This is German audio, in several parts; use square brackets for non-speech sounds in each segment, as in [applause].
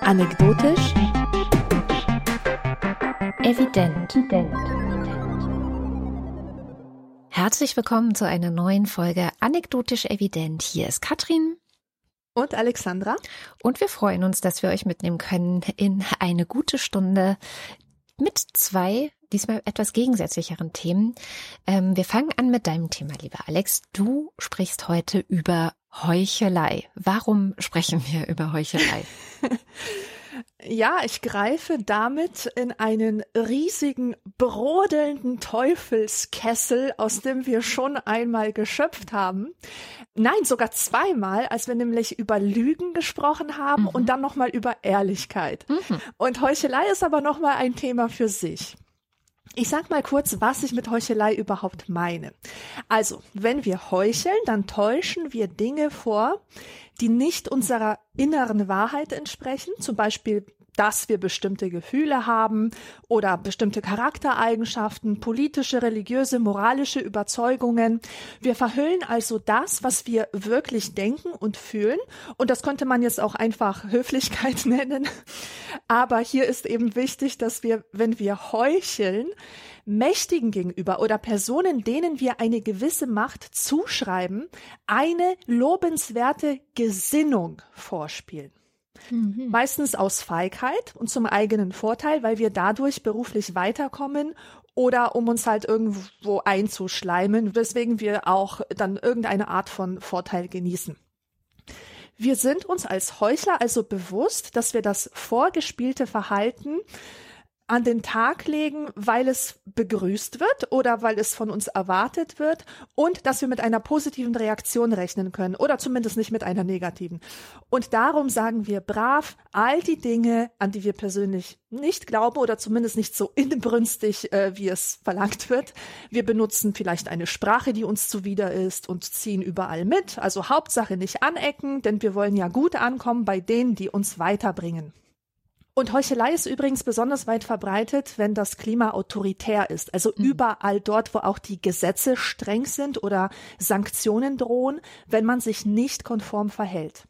Anekdotisch. Evident. Herzlich willkommen zu einer neuen Folge Anekdotisch Evident. Hier ist Katrin. Und Alexandra. Und wir freuen uns, dass wir euch mitnehmen können in eine gute Stunde mit zwei, diesmal etwas gegensätzlicheren Themen. Ähm, wir fangen an mit deinem Thema, lieber Alex. Du sprichst heute über Heuchelei. Warum sprechen wir über Heuchelei? [laughs] Ja, ich greife damit in einen riesigen, brodelnden Teufelskessel, aus dem wir schon einmal geschöpft haben. Nein, sogar zweimal, als wir nämlich über Lügen gesprochen haben mhm. und dann nochmal über Ehrlichkeit. Mhm. Und Heuchelei ist aber nochmal ein Thema für sich. Ich sag mal kurz, was ich mit Heuchelei überhaupt meine. Also, wenn wir heucheln, dann täuschen wir Dinge vor, die nicht unserer inneren Wahrheit entsprechen, zum Beispiel dass wir bestimmte Gefühle haben oder bestimmte Charaktereigenschaften, politische, religiöse, moralische Überzeugungen. Wir verhüllen also das, was wir wirklich denken und fühlen. Und das könnte man jetzt auch einfach Höflichkeit [laughs] nennen. Aber hier ist eben wichtig, dass wir, wenn wir heucheln, Mächtigen gegenüber oder Personen, denen wir eine gewisse Macht zuschreiben, eine lobenswerte Gesinnung vorspielen. Mhm. Meistens aus Feigheit und zum eigenen Vorteil, weil wir dadurch beruflich weiterkommen oder um uns halt irgendwo einzuschleimen, weswegen wir auch dann irgendeine Art von Vorteil genießen. Wir sind uns als Heuchler also bewusst, dass wir das vorgespielte Verhalten an den Tag legen, weil es begrüßt wird oder weil es von uns erwartet wird und dass wir mit einer positiven Reaktion rechnen können oder zumindest nicht mit einer negativen. Und darum sagen wir brav all die Dinge, an die wir persönlich nicht glauben oder zumindest nicht so inbrünstig, äh, wie es verlangt wird. Wir benutzen vielleicht eine Sprache, die uns zuwider ist und ziehen überall mit. Also Hauptsache nicht anecken, denn wir wollen ja gut ankommen bei denen, die uns weiterbringen. Und Heuchelei ist übrigens besonders weit verbreitet, wenn das Klima autoritär ist. Also mhm. überall dort, wo auch die Gesetze streng sind oder Sanktionen drohen, wenn man sich nicht konform verhält.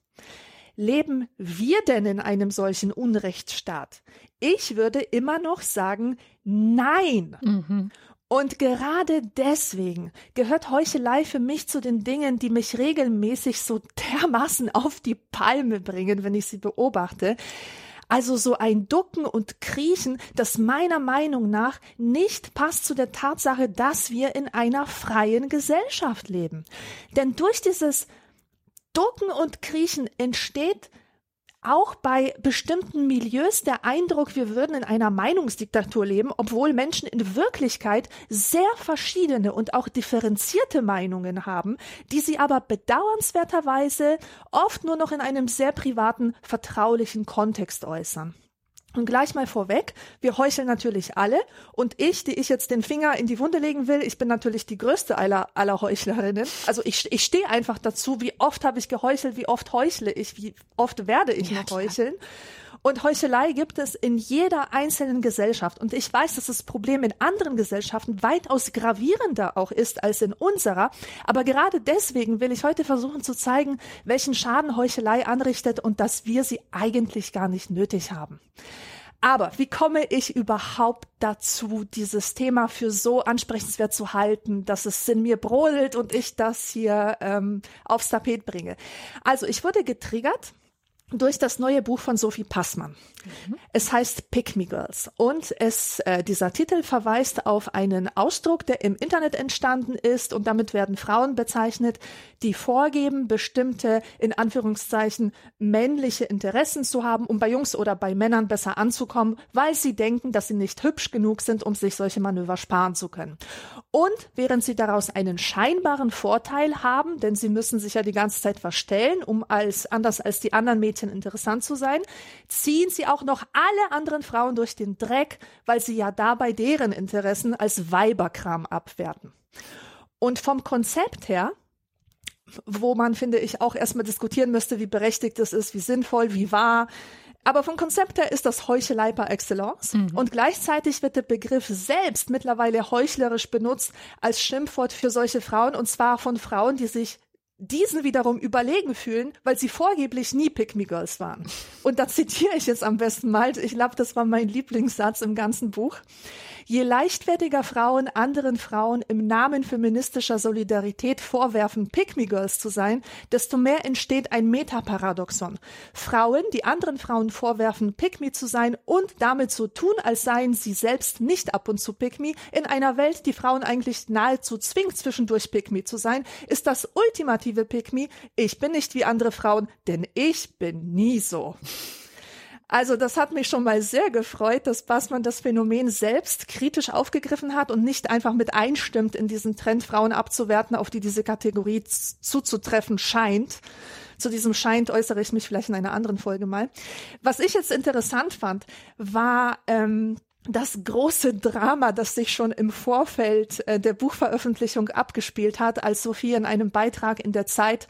Leben wir denn in einem solchen Unrechtsstaat? Ich würde immer noch sagen, nein. Mhm. Und gerade deswegen gehört Heuchelei für mich zu den Dingen, die mich regelmäßig so dermaßen auf die Palme bringen, wenn ich sie beobachte. Also so ein Ducken und Kriechen, das meiner Meinung nach nicht passt zu der Tatsache, dass wir in einer freien Gesellschaft leben. Denn durch dieses Ducken und Kriechen entsteht auch bei bestimmten Milieus der Eindruck, wir würden in einer Meinungsdiktatur leben, obwohl Menschen in Wirklichkeit sehr verschiedene und auch differenzierte Meinungen haben, die sie aber bedauernswerterweise oft nur noch in einem sehr privaten, vertraulichen Kontext äußern. Und gleich mal vorweg, wir heucheln natürlich alle. Und ich, die ich jetzt den Finger in die Wunde legen will, ich bin natürlich die größte aller, aller Heuchlerinnen. Also ich, ich stehe einfach dazu, wie oft habe ich geheuchelt, wie oft heuchle ich, wie oft werde ich ja, noch heucheln. Und Heuchelei gibt es in jeder einzelnen Gesellschaft. Und ich weiß, dass das Problem in anderen Gesellschaften weitaus gravierender auch ist als in unserer. Aber gerade deswegen will ich heute versuchen zu zeigen, welchen Schaden Heuchelei anrichtet und dass wir sie eigentlich gar nicht nötig haben. Aber wie komme ich überhaupt dazu, dieses Thema für so ansprechenswert zu halten, dass es in mir brodelt und ich das hier ähm, aufs Tapet bringe? Also ich wurde getriggert durch das neue Buch von Sophie Passmann. Mhm. Es heißt Pick Me Girls und es äh, dieser Titel verweist auf einen Ausdruck, der im Internet entstanden ist und damit werden Frauen bezeichnet, die vorgeben, bestimmte in Anführungszeichen männliche Interessen zu haben, um bei Jungs oder bei Männern besser anzukommen, weil sie denken, dass sie nicht hübsch genug sind, um sich solche Manöver sparen zu können. Und während sie daraus einen scheinbaren Vorteil haben, denn sie müssen sich ja die ganze Zeit verstellen, um als anders als die anderen Mädchen Mädchen interessant zu sein, ziehen sie auch noch alle anderen Frauen durch den Dreck, weil sie ja dabei deren Interessen als Weiberkram abwerten. Und vom Konzept her, wo man, finde ich, auch erstmal diskutieren müsste, wie berechtigt es ist, wie sinnvoll, wie wahr, Aber vom Konzept her ist das Heuchelei par excellence. Mhm. Und gleichzeitig wird der Begriff selbst mittlerweile heuchlerisch benutzt als Schimpfwort für solche Frauen. Und zwar von Frauen, die sich diesen wiederum überlegen fühlen, weil sie vorgeblich nie Pick Me Girls waren. Und da zitiere ich jetzt am besten mal, ich glaube, das war mein Lieblingssatz im ganzen Buch. Je leichtfertiger Frauen anderen Frauen im Namen feministischer Solidarität vorwerfen, Pick-me-Girls zu sein, desto mehr entsteht ein Metaparadoxon. Frauen, die anderen Frauen vorwerfen, Pick-me zu sein und damit so tun, als seien sie selbst nicht ab und zu Pick-me, in einer Welt, die Frauen eigentlich nahezu zwingt, zwischendurch Pick-me zu sein, ist das ultimative Pick-me, ich bin nicht wie andere Frauen, denn ich bin nie so. Also das hat mich schon mal sehr gefreut, dass Bassmann das Phänomen selbst kritisch aufgegriffen hat und nicht einfach mit einstimmt in diesen Trend, Frauen abzuwerten, auf die diese Kategorie zuzutreffen scheint. Zu diesem scheint äußere ich mich vielleicht in einer anderen Folge mal. Was ich jetzt interessant fand, war ähm, das große Drama, das sich schon im Vorfeld äh, der Buchveröffentlichung abgespielt hat, als Sophie in einem Beitrag in der Zeit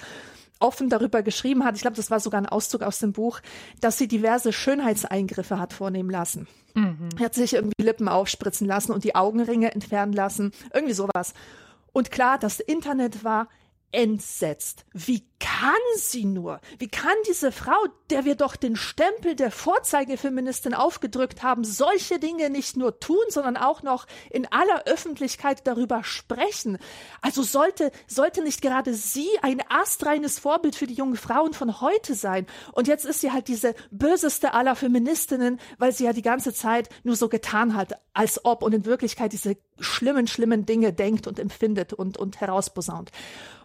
offen darüber geschrieben hat, ich glaube, das war sogar ein Auszug aus dem Buch, dass sie diverse Schönheitseingriffe hat vornehmen lassen. Mhm. Hat sich irgendwie Lippen aufspritzen lassen und die Augenringe entfernen lassen, irgendwie sowas. Und klar, das Internet war entsetzt. Wie kann sie nur? Wie kann diese Frau, der wir doch den Stempel der Vorzeigefeministin aufgedrückt haben, solche Dinge nicht nur tun, sondern auch noch in aller Öffentlichkeit darüber sprechen? Also sollte, sollte nicht gerade sie ein astreines Vorbild für die jungen Frauen von heute sein? Und jetzt ist sie halt diese böseste aller Feministinnen, weil sie ja die ganze Zeit nur so getan hat, als ob und in Wirklichkeit diese schlimmen, schlimmen Dinge denkt und empfindet und, und herausposaunt.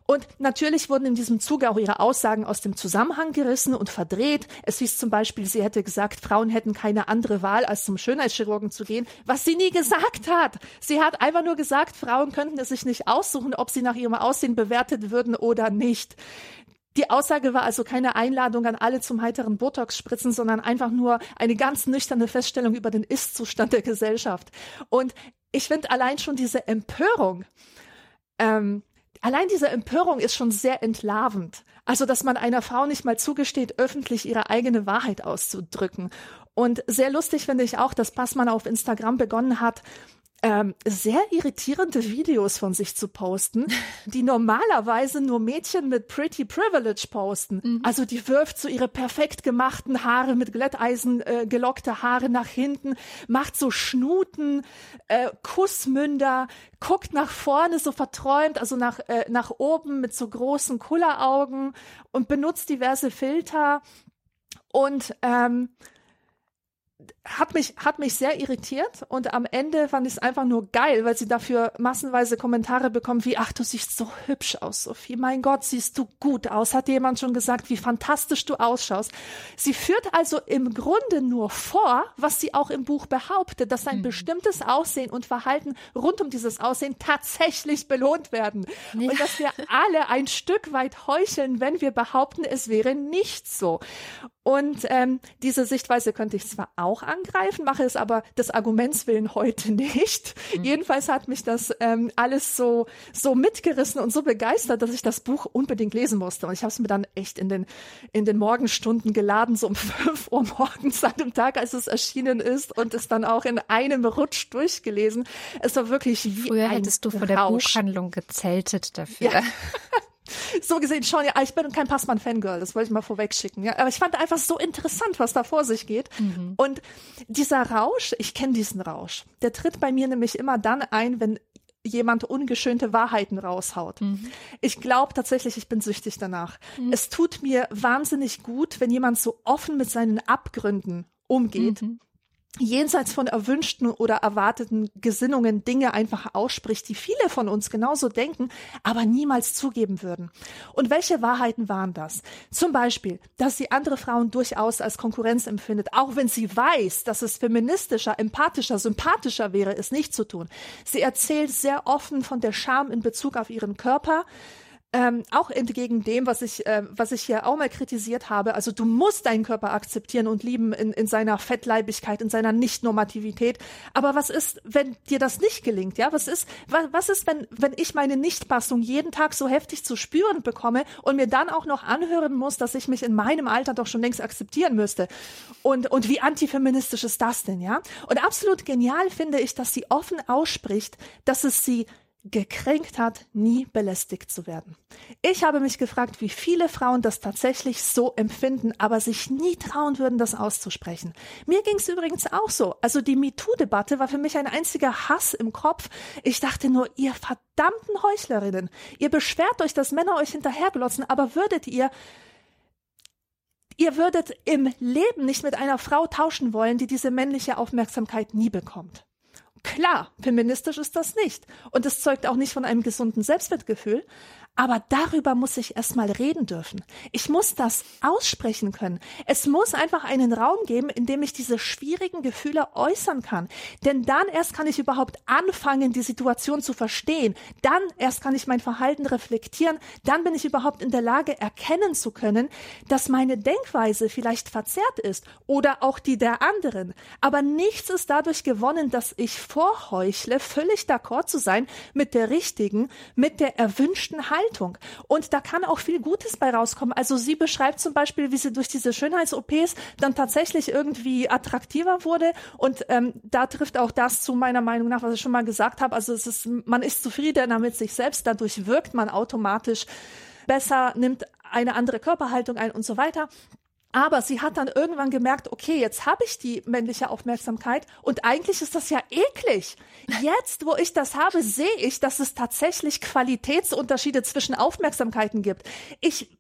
Und natürlich wurden in diesem Zuge auch ihre Aussagen aus dem Zusammenhang gerissen und verdreht. Es hieß zum Beispiel, sie hätte gesagt, Frauen hätten keine andere Wahl, als zum Schönheitschirurgen zu gehen, was sie nie gesagt hat. Sie hat einfach nur gesagt, Frauen könnten es sich nicht aussuchen, ob sie nach ihrem Aussehen bewertet würden oder nicht. Die Aussage war also keine Einladung an alle zum heiteren Botox spritzen, sondern einfach nur eine ganz nüchterne Feststellung über den Ist-Zustand der Gesellschaft. Und ich finde allein schon diese Empörung, ähm, allein diese Empörung ist schon sehr entlarvend. Also, dass man einer Frau nicht mal zugesteht, öffentlich ihre eigene Wahrheit auszudrücken. Und sehr lustig finde ich auch, dass Passmann auf Instagram begonnen hat, ähm, sehr irritierende Videos von sich zu posten, [laughs] die normalerweise nur Mädchen mit Pretty Privilege posten. Mhm. Also die wirft so ihre perfekt gemachten Haare mit Glätteisen äh, gelockte Haare nach hinten, macht so Schnuten, äh, Kussmünder, guckt nach vorne so verträumt, also nach, äh, nach oben mit so großen Kulleraugen und benutzt diverse Filter und ähm, hat mich, hat mich sehr irritiert und am Ende fand ich es einfach nur geil, weil sie dafür massenweise Kommentare bekommen wie, ach, du siehst so hübsch aus, Sophie. Mein Gott, siehst du gut aus. Hat jemand schon gesagt, wie fantastisch du ausschaust. Sie führt also im Grunde nur vor, was sie auch im Buch behauptet, dass ein mhm. bestimmtes Aussehen und Verhalten rund um dieses Aussehen tatsächlich belohnt werden. Ja. Und dass wir alle ein Stück weit heucheln, wenn wir behaupten, es wäre nicht so. Und ähm, diese Sichtweise könnte ich zwar auch angreifen, mache es aber des Arguments willen heute nicht. Mhm. Jedenfalls hat mich das ähm, alles so so mitgerissen und so begeistert, dass ich das Buch unbedingt lesen musste. Und ich habe es mir dann echt in den in den Morgenstunden geladen, so um [laughs] fünf Uhr morgens an dem Tag, als es erschienen ist, und es dann auch in einem Rutsch durchgelesen. Es war wirklich wie Früher ein hättest du vor der Buchhandlung gezeltet dafür. Ja. [laughs] so gesehen schon, ja, ich bin kein Passmann-Fangirl, das wollte ich mal vorweg schicken. Ja. Aber ich fand einfach so interessant, was da vor sich geht. Mhm. Und dieser Rausch, ich kenne diesen Rausch, der tritt bei mir nämlich immer dann ein, wenn jemand ungeschönte Wahrheiten raushaut. Mhm. Ich glaube tatsächlich, ich bin süchtig danach. Mhm. Es tut mir wahnsinnig gut, wenn jemand so offen mit seinen Abgründen umgeht. Mhm jenseits von erwünschten oder erwarteten Gesinnungen Dinge einfach ausspricht, die viele von uns genauso denken, aber niemals zugeben würden. Und welche Wahrheiten waren das? Zum Beispiel, dass sie andere Frauen durchaus als Konkurrenz empfindet, auch wenn sie weiß, dass es feministischer, empathischer, sympathischer wäre, es nicht zu tun. Sie erzählt sehr offen von der Scham in Bezug auf ihren Körper, ähm, auch entgegen dem, was ich, äh, was ich hier auch mal kritisiert habe. Also du musst deinen Körper akzeptieren und lieben in, in seiner Fettleibigkeit, in seiner Nicht-Normativität. Aber was ist, wenn dir das nicht gelingt? Ja, was ist, was, was ist, wenn, wenn ich meine Nichtpassung jeden Tag so heftig zu spüren bekomme und mir dann auch noch anhören muss, dass ich mich in meinem Alter doch schon längst akzeptieren müsste? Und, und wie antifeministisch ist das denn, ja? Und absolut genial finde ich, dass sie offen ausspricht, dass es sie gekränkt hat, nie belästigt zu werden. Ich habe mich gefragt, wie viele Frauen das tatsächlich so empfinden, aber sich nie trauen würden, das auszusprechen. Mir ging es übrigens auch so. Also die MeToo-Debatte war für mich ein einziger Hass im Kopf. Ich dachte nur, ihr verdammten Heuchlerinnen, ihr beschwert euch, dass Männer euch hinterherglotzen, aber würdet ihr Ihr würdet im Leben nicht mit einer Frau tauschen wollen, die diese männliche Aufmerksamkeit nie bekommt. Klar, feministisch ist das nicht. Und es zeugt auch nicht von einem gesunden Selbstwertgefühl. Aber darüber muss ich erstmal reden dürfen. Ich muss das aussprechen können. Es muss einfach einen Raum geben, in dem ich diese schwierigen Gefühle äußern kann. Denn dann erst kann ich überhaupt anfangen, die Situation zu verstehen. Dann erst kann ich mein Verhalten reflektieren. Dann bin ich überhaupt in der Lage, erkennen zu können, dass meine Denkweise vielleicht verzerrt ist oder auch die der anderen. Aber nichts ist dadurch gewonnen, dass ich vorheuchle, völlig d'accord zu sein mit der richtigen, mit der erwünschten Haltung. Haltung. Und da kann auch viel Gutes bei rauskommen. Also sie beschreibt zum Beispiel, wie sie durch diese Schönheits-OPs dann tatsächlich irgendwie attraktiver wurde. Und ähm, da trifft auch das zu meiner Meinung nach, was ich schon mal gesagt habe. Also es ist, man ist zufriedener mit sich selbst. Dadurch wirkt man automatisch besser, nimmt eine andere Körperhaltung ein und so weiter. Aber sie hat dann irgendwann gemerkt, okay, jetzt habe ich die männliche Aufmerksamkeit und eigentlich ist das ja eklig. Jetzt, wo ich das habe, sehe ich, dass es tatsächlich Qualitätsunterschiede zwischen Aufmerksamkeiten gibt. Ich,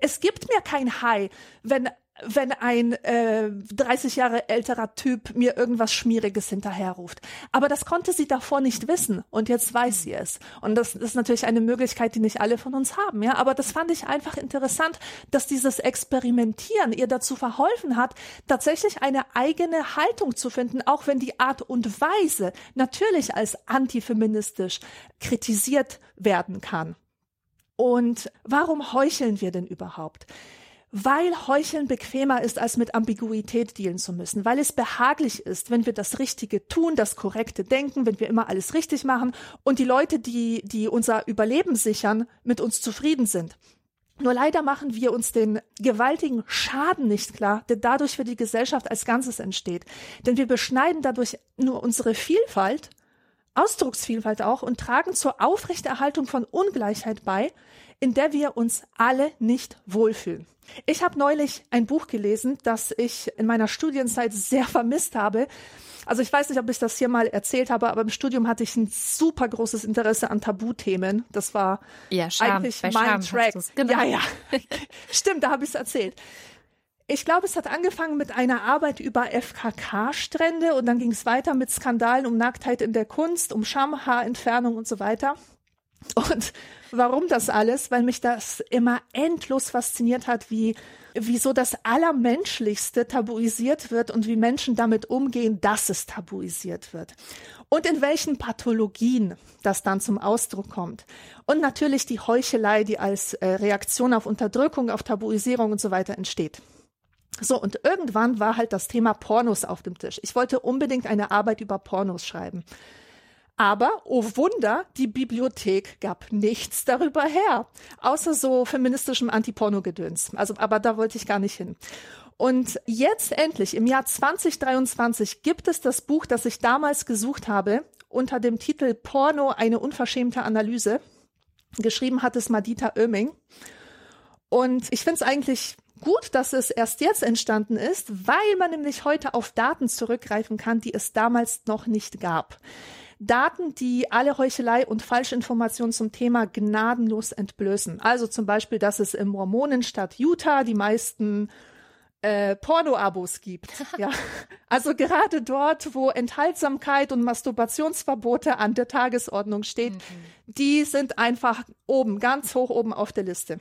es gibt mir kein High, wenn wenn ein äh, 30 Jahre älterer Typ mir irgendwas Schmieriges hinterherruft. Aber das konnte sie davor nicht wissen und jetzt weiß sie es. Und das, das ist natürlich eine Möglichkeit, die nicht alle von uns haben. Ja, aber das fand ich einfach interessant, dass dieses Experimentieren ihr dazu verholfen hat, tatsächlich eine eigene Haltung zu finden, auch wenn die Art und Weise natürlich als antifeministisch kritisiert werden kann. Und warum heucheln wir denn überhaupt? Weil Heucheln bequemer ist, als mit Ambiguität dealen zu müssen, weil es behaglich ist, wenn wir das Richtige tun, das Korrekte denken, wenn wir immer alles richtig machen und die Leute, die, die unser Überleben sichern, mit uns zufrieden sind. Nur leider machen wir uns den gewaltigen Schaden nicht klar, der dadurch für die Gesellschaft als Ganzes entsteht. Denn wir beschneiden dadurch nur unsere Vielfalt, Ausdrucksvielfalt auch und tragen zur Aufrechterhaltung von Ungleichheit bei, in der wir uns alle nicht wohlfühlen. Ich habe neulich ein Buch gelesen, das ich in meiner Studienzeit sehr [laughs] vermisst habe. Also ich weiß nicht, ob ich das hier mal erzählt habe, aber im Studium hatte ich ein super großes Interesse an Tabuthemen. Das war ja, Scham, eigentlich mein Scham Track. Genau. Ja, ja. [laughs] Stimmt, da habe ich es erzählt. Ich glaube, es hat angefangen mit einer Arbeit über FKK-Strände und dann ging es weiter mit Skandalen um Nacktheit in der Kunst, um Schamhaarentfernung und so weiter. Und warum das alles? Weil mich das immer endlos fasziniert hat, wie wieso das Allermenschlichste tabuisiert wird und wie Menschen damit umgehen, dass es tabuisiert wird. Und in welchen Pathologien das dann zum Ausdruck kommt. Und natürlich die Heuchelei, die als äh, Reaktion auf Unterdrückung, auf Tabuisierung und so weiter entsteht. So, und irgendwann war halt das Thema Pornos auf dem Tisch. Ich wollte unbedingt eine Arbeit über Pornos schreiben. Aber, oh Wunder, die Bibliothek gab nichts darüber her, außer so feministischem Antiporno-Gedöns. Also, aber da wollte ich gar nicht hin. Und jetzt endlich, im Jahr 2023, gibt es das Buch, das ich damals gesucht habe, unter dem Titel Porno, eine unverschämte Analyse. Geschrieben hat es Madita Oeming. Und ich finde es eigentlich gut, dass es erst jetzt entstanden ist, weil man nämlich heute auf Daten zurückgreifen kann, die es damals noch nicht gab. Daten, die alle Heuchelei und Falschinformationen zum Thema gnadenlos entblößen. Also zum Beispiel, dass es im Mormonenstadt Utah die meisten äh, Porno-Abos gibt. [laughs] ja. Also gerade dort, wo Enthaltsamkeit und Masturbationsverbote an der Tagesordnung steht, mhm. die sind einfach oben, ganz hoch oben auf der Liste.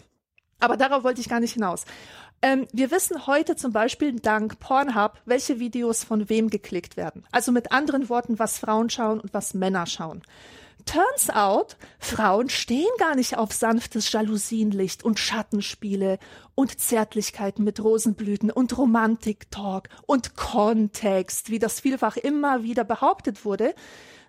Aber darauf wollte ich gar nicht hinaus. Ähm, wir wissen heute zum Beispiel dank Pornhub, welche Videos von wem geklickt werden. Also mit anderen Worten, was Frauen schauen und was Männer schauen. Turns out, Frauen stehen gar nicht auf sanftes Jalousienlicht und Schattenspiele und Zärtlichkeiten mit Rosenblüten und Romantik-Talk und Kontext, wie das vielfach immer wieder behauptet wurde,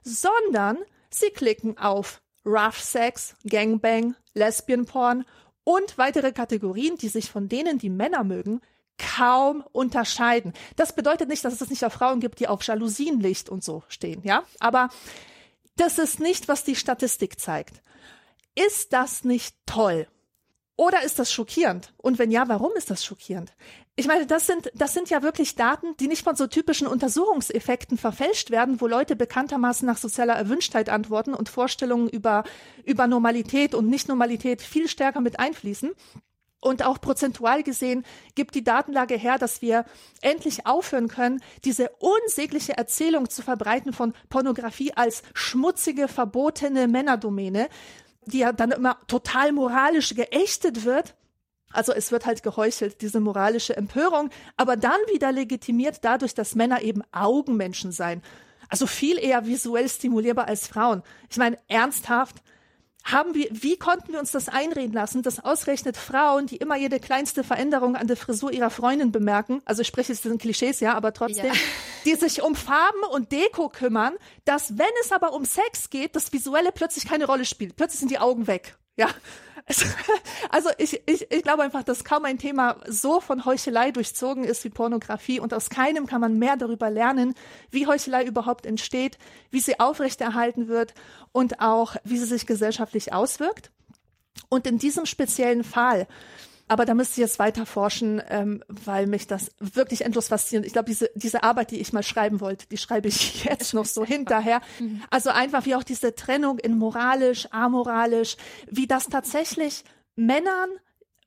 sondern sie klicken auf Rough Sex, Gangbang, Lesbian Porn und weitere Kategorien, die sich von denen, die Männer mögen, kaum unterscheiden. Das bedeutet nicht, dass es nicht auch Frauen gibt, die auf Jalousienlicht und so stehen, ja? Aber das ist nicht, was die Statistik zeigt. Ist das nicht toll? Oder ist das schockierend? Und wenn ja, warum ist das schockierend? Ich meine, das sind, das sind ja wirklich Daten, die nicht von so typischen Untersuchungseffekten verfälscht werden, wo Leute bekanntermaßen nach sozialer Erwünschtheit antworten und Vorstellungen über, über Normalität und Nicht-Normalität viel stärker mit einfließen. Und auch prozentual gesehen gibt die Datenlage her, dass wir endlich aufhören können, diese unsägliche Erzählung zu verbreiten von Pornografie als schmutzige, verbotene Männerdomäne, die ja dann immer total moralisch geächtet wird. Also es wird halt geheuchelt, diese moralische Empörung, aber dann wieder legitimiert dadurch, dass Männer eben Augenmenschen seien. Also viel eher visuell stimulierbar als Frauen. Ich meine, ernsthaft, haben wir, wie konnten wir uns das einreden lassen, dass ausgerechnet Frauen, die immer jede kleinste Veränderung an der Frisur ihrer Freundin bemerken, also ich spreche jetzt diesen Klischees, ja, aber trotzdem, ja. die sich um Farben und Deko kümmern, dass wenn es aber um Sex geht, das Visuelle plötzlich keine Rolle spielt. Plötzlich sind die Augen weg. Ja, [laughs] also ich, ich, ich glaube einfach, dass kaum ein Thema so von Heuchelei durchzogen ist wie Pornografie und aus keinem kann man mehr darüber lernen, wie Heuchelei überhaupt entsteht, wie sie aufrechterhalten wird und auch, wie sie sich gesellschaftlich auswirkt. Und in diesem speziellen Fall aber da müsste ich jetzt weiter forschen, ähm, weil mich das wirklich endlos fasziniert. Ich glaube, diese, diese Arbeit, die ich mal schreiben wollte, die schreibe ich [laughs] jetzt noch so hinterher. Mhm. Also einfach wie auch diese Trennung in moralisch, amoralisch, wie das tatsächlich Männern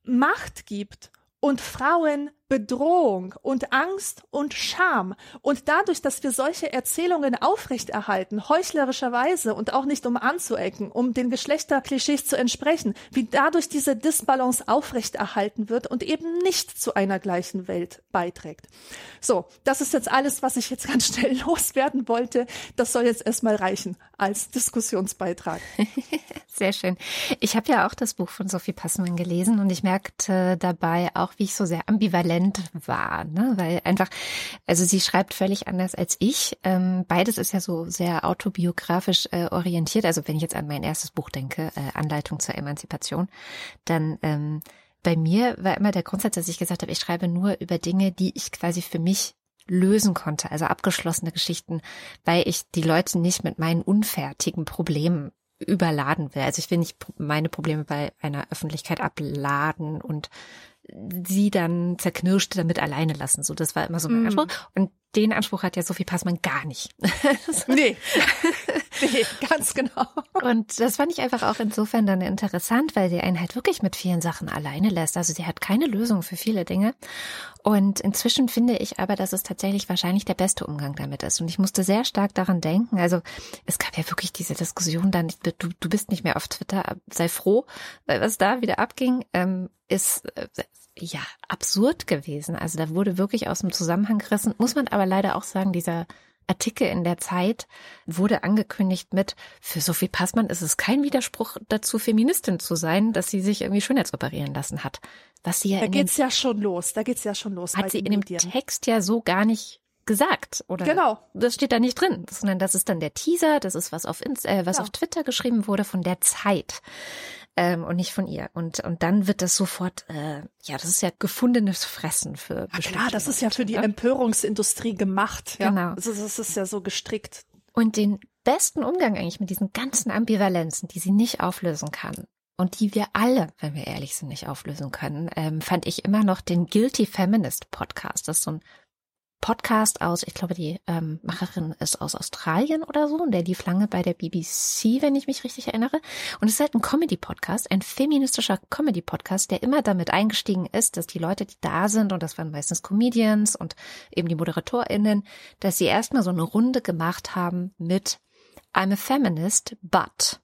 Macht gibt und Frauen Bedrohung und Angst und Scham. Und dadurch, dass wir solche Erzählungen aufrechterhalten, heuchlerischerweise und auch nicht um anzuecken, um den Geschlechterklischees zu entsprechen, wie dadurch diese Disbalance aufrechterhalten wird und eben nicht zu einer gleichen Welt beiträgt. So, das ist jetzt alles, was ich jetzt ganz schnell [laughs] loswerden wollte. Das soll jetzt erstmal reichen als Diskussionsbeitrag. [laughs] Sehr schön. Ich habe ja auch das Buch von Sophie Passmann gelesen und ich merkte dabei auch, wie ich so sehr ambivalent war, ne? weil einfach, also sie schreibt völlig anders als ich. Ähm, beides ist ja so sehr autobiografisch äh, orientiert. Also wenn ich jetzt an mein erstes Buch denke, äh, Anleitung zur Emanzipation, dann ähm, bei mir war immer der Grundsatz, dass ich gesagt habe, ich schreibe nur über Dinge, die ich quasi für mich lösen konnte, also abgeschlossene Geschichten, weil ich die Leute nicht mit meinen unfertigen Problemen überladen will. Also ich will nicht meine Probleme bei einer Öffentlichkeit abladen und sie dann zerknirscht damit alleine lassen. So, das war immer so mein mm. Anspruch. Und den Anspruch hat ja Sophie Passmann gar nicht. [laughs] nee. [laughs] nee, ganz genau. Und das fand ich einfach auch insofern dann interessant, weil sie einen halt wirklich mit vielen Sachen alleine lässt. Also sie hat keine Lösung für viele Dinge. Und inzwischen finde ich aber, dass es tatsächlich wahrscheinlich der beste Umgang damit ist. Und ich musste sehr stark daran denken. Also es gab ja wirklich diese Diskussion dann, du, du bist nicht mehr auf Twitter, sei froh, weil was da wieder abging, ähm, ist äh, ja absurd gewesen. Also da wurde wirklich aus dem Zusammenhang gerissen. Muss man aber leider auch sagen, dieser Artikel in der Zeit wurde angekündigt mit, für Sophie Passmann ist es kein Widerspruch dazu, Feministin zu sein, dass sie sich irgendwie Schönheitsoperieren lassen hat. Was sie ja da geht's ja schon los, da geht's ja schon los. Hat sie in dem Text ja so gar nicht gesagt, oder? Genau. Das steht da nicht drin, sondern das ist dann der Teaser, das ist was auf, Inst äh, was ja. auf Twitter geschrieben wurde von der Zeit ähm, und nicht von ihr. Und, und dann wird das sofort, äh, ja, das ist ja gefundenes Fressen für ja, Klar, das ist ja für die ne? Empörungsindustrie gemacht. Ja? Genau. Das ist, das ist ja so gestrickt. Und den besten Umgang eigentlich mit diesen ganzen Ambivalenzen, die sie nicht auflösen kann, und die wir alle, wenn wir ehrlich sind, nicht auflösen können, ähm, fand ich immer noch den Guilty Feminist Podcast. Das ist so ein Podcast aus, ich glaube, die ähm, Macherin ist aus Australien oder so, und der lief lange bei der BBC, wenn ich mich richtig erinnere. Und es ist halt ein Comedy-Podcast, ein feministischer Comedy-Podcast, der immer damit eingestiegen ist, dass die Leute, die da sind, und das waren meistens Comedians und eben die ModeratorInnen, dass sie erstmal so eine Runde gemacht haben mit I'm a feminist, but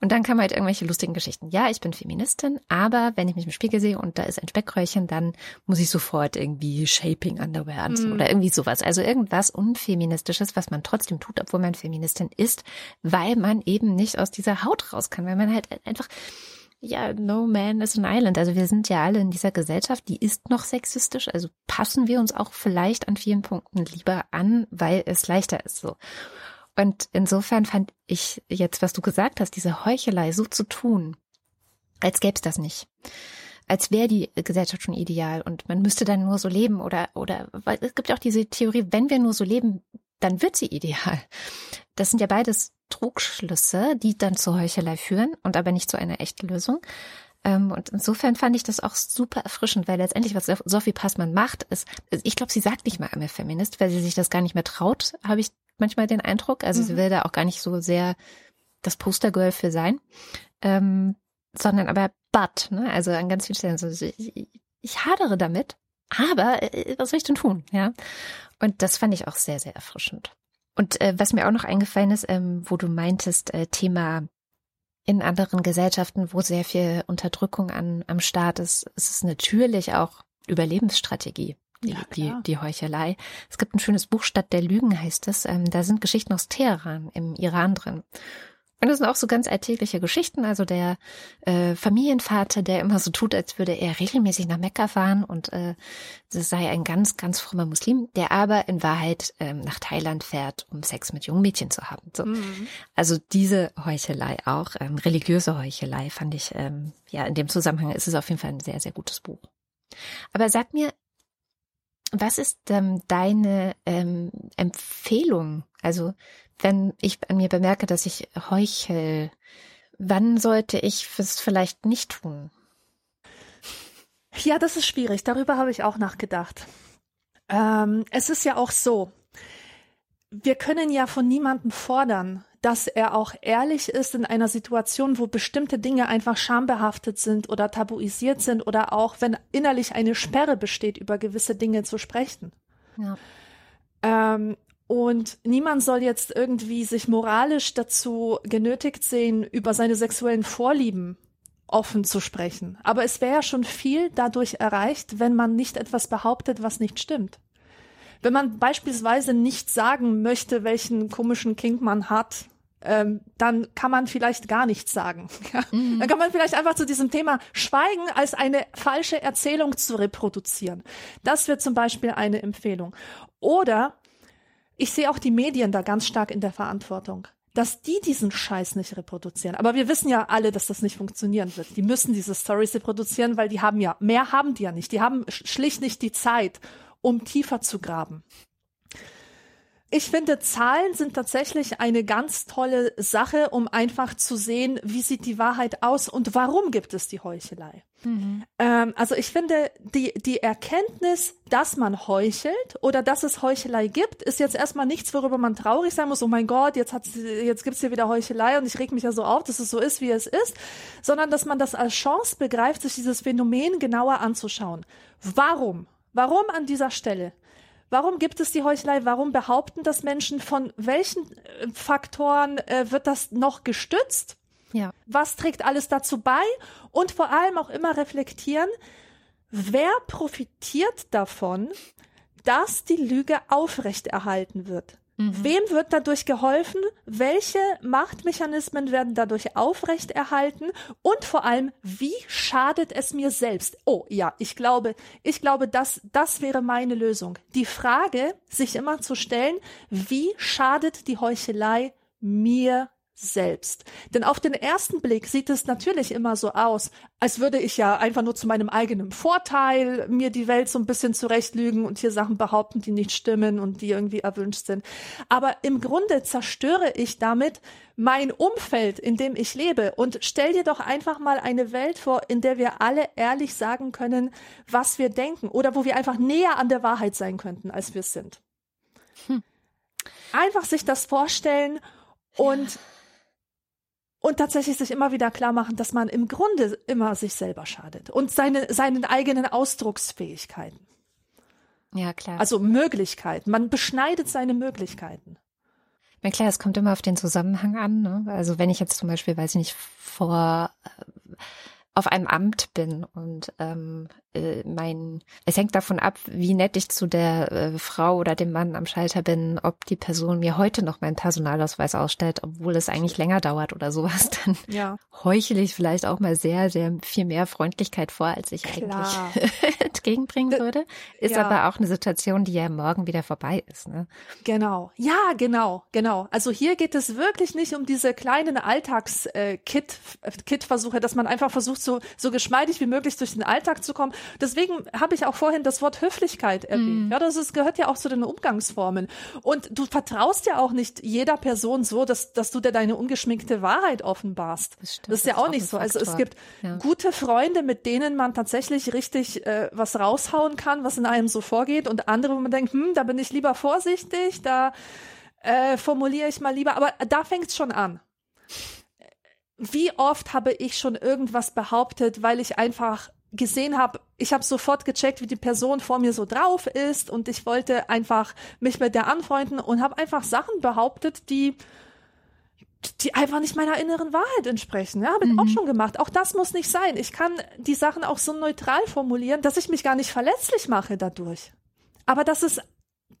Und dann kamen halt irgendwelche lustigen Geschichten. Ja, ich bin Feministin, aber wenn ich mich im Spiegel sehe und da ist ein Speckröllchen, dann muss ich sofort irgendwie Shaping Underwear anziehen mm. oder irgendwie sowas. Also irgendwas Unfeministisches, was man trotzdem tut, obwohl man Feministin ist, weil man eben nicht aus dieser Haut raus kann, weil man halt einfach, ja, no man is an island. Also wir sind ja alle in dieser Gesellschaft, die ist noch sexistisch. Also passen wir uns auch vielleicht an vielen Punkten lieber an, weil es leichter ist so. Und insofern fand ich jetzt, was du gesagt hast, diese Heuchelei so zu tun, als gäbe es das nicht. Als wäre die Gesellschaft schon ideal und man müsste dann nur so leben oder, oder, weil es gibt ja auch diese Theorie, wenn wir nur so leben, dann wird sie ideal. Das sind ja beides Trugschlüsse, die dann zur Heuchelei führen und aber nicht zu einer echten Lösung. Ähm, und insofern fand ich das auch super erfrischend, weil letztendlich, was Sophie Passmann macht, ist, ich glaube, sie sagt nicht mal einmal Feminist, weil sie sich das gar nicht mehr traut, habe ich manchmal den Eindruck. Also mhm. sie will da auch gar nicht so sehr das Postergirl für sein, ähm, sondern aber but, ne? Also an ganz vielen Stellen. So, ich, ich hadere damit, aber äh, was soll ich denn tun? Ja. Und das fand ich auch sehr, sehr erfrischend. Und äh, was mir auch noch eingefallen ist, ähm, wo du meintest, äh, Thema in anderen Gesellschaften, wo sehr viel Unterdrückung an, am Staat ist, ist es natürlich auch Überlebensstrategie die, ja, die, die Heuchelei. Es gibt ein schönes Buch, Stadt der Lügen heißt es. Ähm, da sind Geschichten aus Teheran im Iran drin. Und das sind auch so ganz alltägliche Geschichten. Also der äh, Familienvater, der immer so tut, als würde er regelmäßig nach Mekka fahren und äh, das sei ein ganz, ganz frommer Muslim, der aber in Wahrheit ähm, nach Thailand fährt, um Sex mit jungen Mädchen zu haben. So. Mhm. Also diese Heuchelei auch, ähm, religiöse Heuchelei, fand ich, ähm, ja, in dem Zusammenhang ist es auf jeden Fall ein sehr, sehr gutes Buch. Aber sag mir, was ist ähm, deine ähm, Empfehlung? Also, wenn ich an mir bemerke, dass ich heuchel, wann sollte ich es vielleicht nicht tun? Ja, das ist schwierig. Darüber habe ich auch nachgedacht. Ähm, es ist ja auch so, wir können ja von niemandem fordern, dass er auch ehrlich ist in einer Situation, wo bestimmte Dinge einfach schambehaftet sind oder tabuisiert sind oder auch wenn innerlich eine Sperre besteht, über gewisse Dinge zu sprechen. Ja. Ähm, und niemand soll jetzt irgendwie sich moralisch dazu genötigt sehen, über seine sexuellen Vorlieben offen zu sprechen. Aber es wäre ja schon viel dadurch erreicht, wenn man nicht etwas behauptet, was nicht stimmt. Wenn man beispielsweise nicht sagen möchte, welchen komischen Kink man hat, ähm, dann kann man vielleicht gar nichts sagen. [laughs] Ja? Mhm. Dann kann man vielleicht einfach zu diesem Thema schweigen, als eine falsche Erzählung zu reproduzieren. Das wird zum Beispiel eine Empfehlung. Oder ich sehe auch die Medien da ganz stark in der Verantwortung dass die diesen Scheiß nicht reproduzieren. Aber wir wissen ja alle, dass das nicht funktionieren wird. Die müssen diese Stories reproduzieren, weil die haben ja, mehr haben die ja nicht. Die haben schlicht nicht die Zeit, um tiefer zu graben. Ich finde, Zahlen sind tatsächlich eine ganz tolle Sache, um einfach zu sehen, wie sieht die Wahrheit aus und warum gibt es die Heuchelei. Mhm. Ähm, also ich finde, die, die Erkenntnis, dass man heuchelt oder dass es Heuchelei gibt, ist jetzt erstmal nichts, worüber man traurig sein muss. Oh mein Gott, jetzt, hat's, jetzt gibt's hier wieder Heuchelei und ich reg mich ja so auf, dass es so ist, wie es ist, sondern dass man das als Chance begreift, sich dieses Phänomen genauer anzuschauen. Warum? Warum an dieser Stelle? Warum gibt es die Heuchelei? Warum behaupten das Menschen? Von welchen äh, Faktoren äh, wird das noch gestützt? Ja. Was trägt alles dazu bei? Und vor allem auch immer reflektieren, wer profitiert davon, dass die Lüge aufrechterhalten wird? Mhm. Wem wird dadurch geholfen? Welche Machtmechanismen werden dadurch aufrechterhalten? Und vor allem, wie schadet es mir selbst? Oh ja, ich glaube, ich glaube, das, das wäre meine Lösung. Die Frage, sich immer zu stellen, wie schadet die Heuchelei mir selbst. Denn auf den ersten Blick sieht es natürlich immer so aus, als würde ich ja einfach nur zu meinem eigenen Vorteil mir die Welt so ein bisschen zurechtlügen und hier Sachen behaupten, die nicht stimmen und die irgendwie erwünscht sind. Aber im Grunde zerstöre ich damit mein Umfeld, in dem ich lebe. Und stell dir doch einfach mal eine Welt vor, in der wir alle ehrlich sagen können, was wir denken oder wo wir einfach näher an der Wahrheit sein könnten, als wir sind. Hm. Einfach sich das vorstellen und ja und tatsächlich sich immer wieder klar machen, dass man im Grunde immer sich selber schadet und seine, seinen eigenen Ausdrucksfähigkeiten. Ja, klar. Also Möglichkeiten. Man beschneidet seine Möglichkeiten. Na klar, es kommt immer auf den Zusammenhang an. Ne? Also wenn ich jetzt zum Beispiel, weiß ich nicht, vor äh, auf einem Amt bin und ähm, äh, mein, es hängt davon ab, wie nett ich zu der äh, Frau oder dem Mann am Schalter bin, ob die Person mir heute noch meinen Personalausweis ausstellt, obwohl es eigentlich länger dauert oder sowas, [laughs] dann ja. heuchle ich vielleicht auch mal sehr, sehr viel mehr Freundlichkeit vor, als ich Klar. eigentlich [laughs] entgegenbringen würde. Ist ja. aber auch eine Situation, die ja morgen wieder vorbei ist. Ne? Genau. Ja, genau, genau. Also hier geht es wirklich nicht um diese kleinen Alltags-Kit-Versuche, äh, dass man einfach versucht, so, so geschmeidig wie möglich durch den Alltag zu kommen, Deswegen habe ich auch vorhin das Wort Höflichkeit erwähnt. Mm. Ja, das ist, gehört ja auch zu den Umgangsformen. Und du vertraust ja auch nicht jeder Person so, dass, dass du dir deine ungeschminkte Wahrheit offenbarst. Das, stimmt, das ist ja auch, auch nicht so. Also es gibt ja. gute Freunde, mit denen man tatsächlich richtig äh, was raushauen kann, was in einem so vorgeht. Und andere, wo man denkt, hm, da bin ich lieber vorsichtig, da äh, formuliere ich mal lieber. Aber da fängt es schon an wie oft habe ich schon irgendwas behauptet, weil ich einfach gesehen habe, ich habe sofort gecheckt, wie die Person vor mir so drauf ist und ich wollte einfach mich mit der anfreunden und habe einfach Sachen behauptet, die die einfach nicht meiner inneren Wahrheit entsprechen. Ja, habe ich mhm. auch schon gemacht. Auch das muss nicht sein. Ich kann die Sachen auch so neutral formulieren, dass ich mich gar nicht verletzlich mache dadurch. Aber das ist,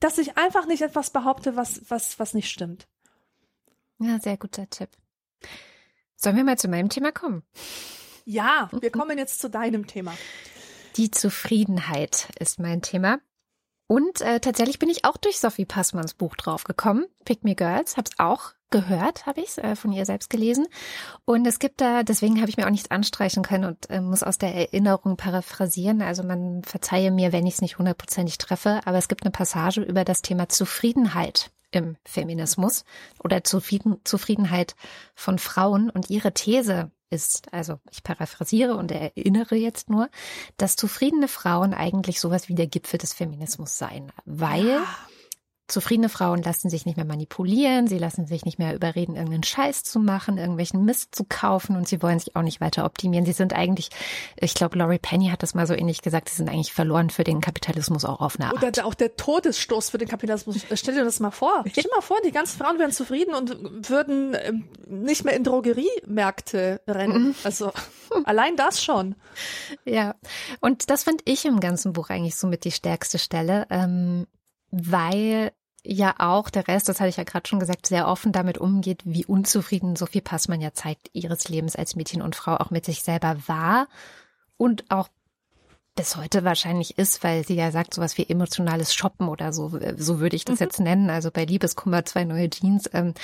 dass ich einfach nicht etwas behaupte, was was was nicht stimmt. Ja, sehr guter Tipp. Sollen wir mal zu meinem Thema kommen? Ja, wir kommen jetzt zu deinem Thema. Die Zufriedenheit ist mein Thema. Und äh, tatsächlich bin ich auch durch Sophie Passmanns Buch draufgekommen. Pick Me Girls, hab's auch gehört, habe ich äh, von ihr selbst gelesen. Und es gibt da, deswegen habe ich mir auch nichts anstreichen können und äh, muss aus der Erinnerung paraphrasieren. Also man verzeihe mir, wenn ich es nicht hundertprozentig treffe, aber es gibt eine Passage über das Thema Zufriedenheit im Feminismus oder Zufrieden, Zufriedenheit von Frauen. Und ihre These ist, also ich paraphrasiere und erinnere jetzt nur, dass zufriedene Frauen eigentlich sowas wie der Gipfel des Feminismus seien, weil ja. Zufriedene Frauen lassen sich nicht mehr manipulieren, sie lassen sich nicht mehr überreden, irgendeinen Scheiß zu machen, irgendwelchen Mist zu kaufen und sie wollen sich auch nicht weiter optimieren. Sie sind eigentlich, ich glaube, Laurie Penny hat das mal so ähnlich gesagt, sie sind eigentlich verloren für den Kapitalismus auch auf eine Art. Oder auch der Todesstoß für den Kapitalismus. Stell dir das mal vor. [laughs] Stell dir mal vor, die ganzen Frauen wären zufrieden und würden ähm, nicht mehr in Drogeriemärkte rennen. Mhm. Also allein das schon. [laughs] Ja, und das fand ich im ganzen Buch eigentlich so mit die stärkste Stelle. Ähm, weil ja auch der Rest, das hatte ich ja gerade schon gesagt, sehr offen damit umgeht, wie unzufrieden Sophie Passmann ja Zeit ihres Lebens als Mädchen und Frau auch mit sich selber war und auch bis heute wahrscheinlich ist, weil sie ja sagt, sowas wie emotionales Shoppen oder so, so würde ich das mhm. jetzt nennen, also bei Liebeskummer zwei neue Jeans, ähm,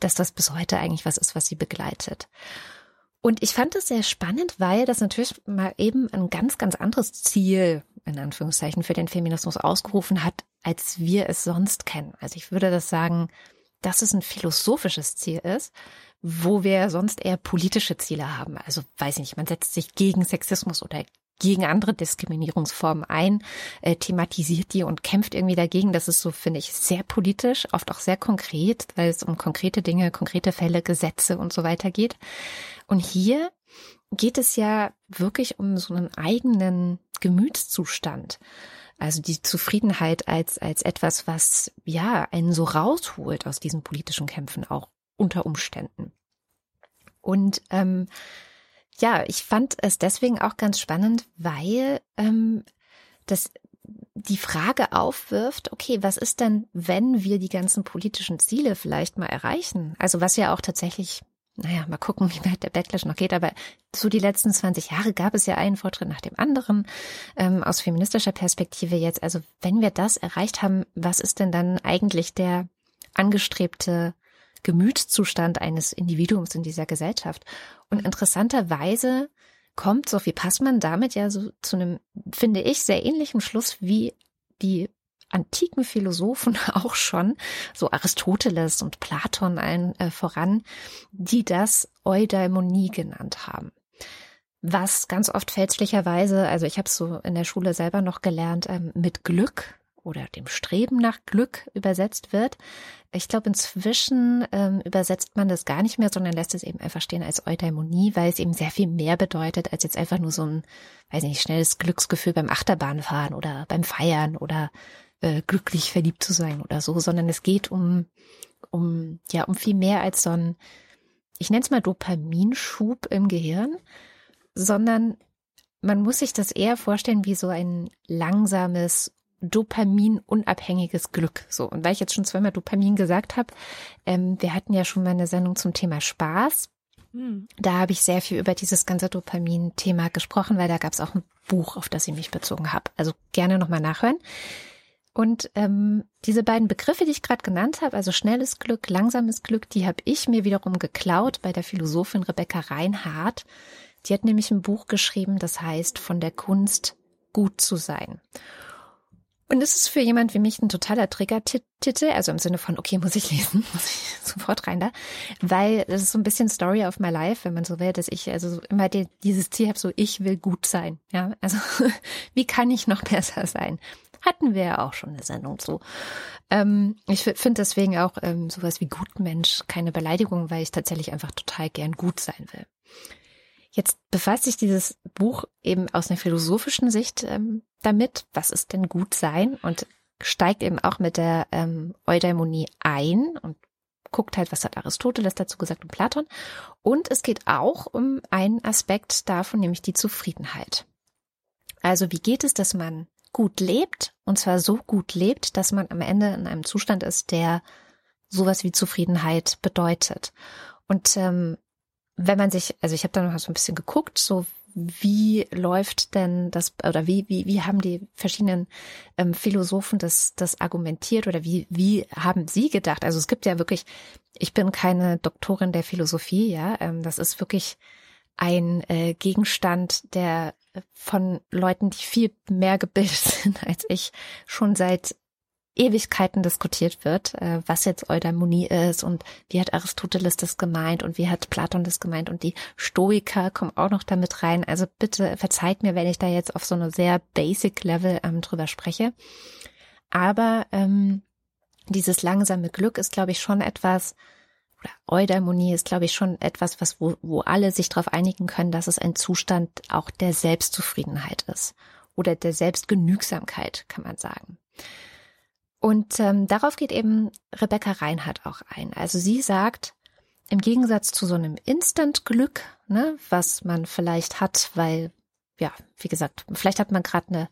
dass das bis heute eigentlich was ist, was sie begleitet. Und ich fand es sehr spannend, weil das natürlich mal eben ein ganz, ganz anderes Ziel, in Anführungszeichen, für den Feminismus ausgerufen hat, als wir es sonst kennen. Also ich würde das sagen, dass es ein philosophisches Ziel ist, wo wir sonst eher politische Ziele haben. Also weiß ich nicht, man setzt sich gegen Sexismus oder gegen andere Diskriminierungsformen ein, äh, thematisiert die und kämpft irgendwie dagegen. Das ist so, finde ich, sehr politisch, oft auch sehr konkret, weil es um konkrete Dinge, konkrete Fälle, Gesetze und so weiter geht. Und hier geht es ja wirklich um so einen eigenen Gemütszustand. Also die Zufriedenheit als, als etwas, was ja einen so rausholt aus diesen politischen Kämpfen auch unter Umständen. Und ähm, ja, ich fand es deswegen auch ganz spannend, weil ähm, das die Frage aufwirft, okay, was ist denn, wenn wir die ganzen politischen Ziele vielleicht mal erreichen? Also was ja auch tatsächlich naja, mal gucken, [laughs] wie weit der Backlash noch geht, aber so die letzten 20 Jahre gab es ja einen Fortschritt nach dem anderen ähm, aus feministischer Perspektive jetzt. Also wenn wir das erreicht haben, was ist denn dann eigentlich der angestrebte Gemütszustand eines Individuums in dieser Gesellschaft? Und interessanterweise kommt Sophie Passmann damit ja so zu einem, finde ich, sehr ähnlichen Schluss wie die antiken Philosophen [laughs] auch schon, so Aristoteles und Platon allen äh, voran, die das Eudaimonie genannt haben. Was ganz oft fälschlicherweise, also ich habe es so in der Schule selber noch gelernt, ähm, mit Glück oder dem Streben nach Glück übersetzt wird. Ich glaube, inzwischen ähm, übersetzt man das gar nicht mehr, sondern lässt es eben einfach stehen als Eudaimonie, weil es eben sehr viel mehr bedeutet, als jetzt einfach nur so ein, weiß nicht, schnelles Glücksgefühl beim Achterbahnfahren oder beim Feiern oder äh, glücklich verliebt zu sein oder so, sondern es geht um um, ja, um viel mehr als so ein, ich nenne es mal Dopaminschub im Gehirn, sondern man muss sich das eher vorstellen wie so ein langsames, dopaminunabhängiges Glück. So, und weil ich jetzt schon zweimal Dopamin gesagt habe, ähm, wir hatten ja schon mal eine Sendung zum Thema Spaß. Hm. Da habe ich sehr viel über dieses ganze Dopamin-Thema gesprochen, weil da gab es auch ein Buch, auf das ich mich bezogen habe. Also gerne nochmal nachhören. Und ähm, diese beiden Begriffe, die ich gerade genannt habe, also schnelles Glück, langsames Glück, die habe ich mir wiederum geklaut bei der Philosophin Rebecca Reinhardt. Die hat nämlich ein Buch geschrieben, das heißt Von der Kunst gut zu sein. Und es ist für jemand wie mich ein totaler Trigger-Titel, also im Sinne von, okay, muss ich lesen, [laughs] muss ich sofort rein da, weil das ist so ein bisschen Story of my life, wenn man so will, dass ich also immer die, dieses Ziel habe, so ich will gut sein, ja, also [laughs] wie kann ich noch [laughs] besser sein? Hatten wir ja auch schon eine Sendung zu. Ähm, ich finde deswegen auch ähm, sowas wie Gutmensch keine Beleidigung, weil ich tatsächlich einfach total gern gut sein will. Jetzt befasst sich dieses Buch eben aus einer philosophischen Sicht ähm, damit, was ist denn gut sein und steigt eben auch mit der ähm, Eudaimonie ein und guckt halt, was hat Aristoteles dazu gesagt und Platon. Und es geht auch um einen Aspekt davon, nämlich die Zufriedenheit. Also wie geht es, dass man gut lebt und zwar so gut lebt, dass man am Ende in einem Zustand ist, der sowas wie Zufriedenheit bedeutet. Und ähm, wenn man sich, also ich habe da noch so ein bisschen geguckt, so wie läuft denn das oder wie wie wie haben die verschiedenen ähm, Philosophen das das argumentiert oder wie wie haben sie gedacht? Also es gibt ja wirklich, ich bin keine Doktorin der Philosophie, ja, ähm, das ist wirklich ein äh, Gegenstand, der von Leuten, die viel mehr gebildet [laughs] sind als ich, schon seit Ewigkeiten diskutiert wird, äh, was jetzt Eudaimonie ist und wie hat Aristoteles das gemeint und wie hat Platon das gemeint und die Stoiker kommen auch noch damit rein. Also bitte verzeiht mir, wenn ich da jetzt auf so eine sehr basic Level ähm, drüber spreche. Aber ähm, dieses langsame Glück ist, glaube ich, schon etwas, Eudaimonie ist, glaube ich, schon etwas, was wo, wo alle sich darauf einigen können, dass es ein Zustand auch der Selbstzufriedenheit ist oder der Selbstgenügsamkeit, kann man sagen. Und ähm, darauf geht eben Rebecca Reinhardt auch ein. Also sie sagt, im Gegensatz zu so einem Instant-Glück, ne, was man vielleicht hat, weil, ja, wie gesagt, vielleicht hat man gerade eine,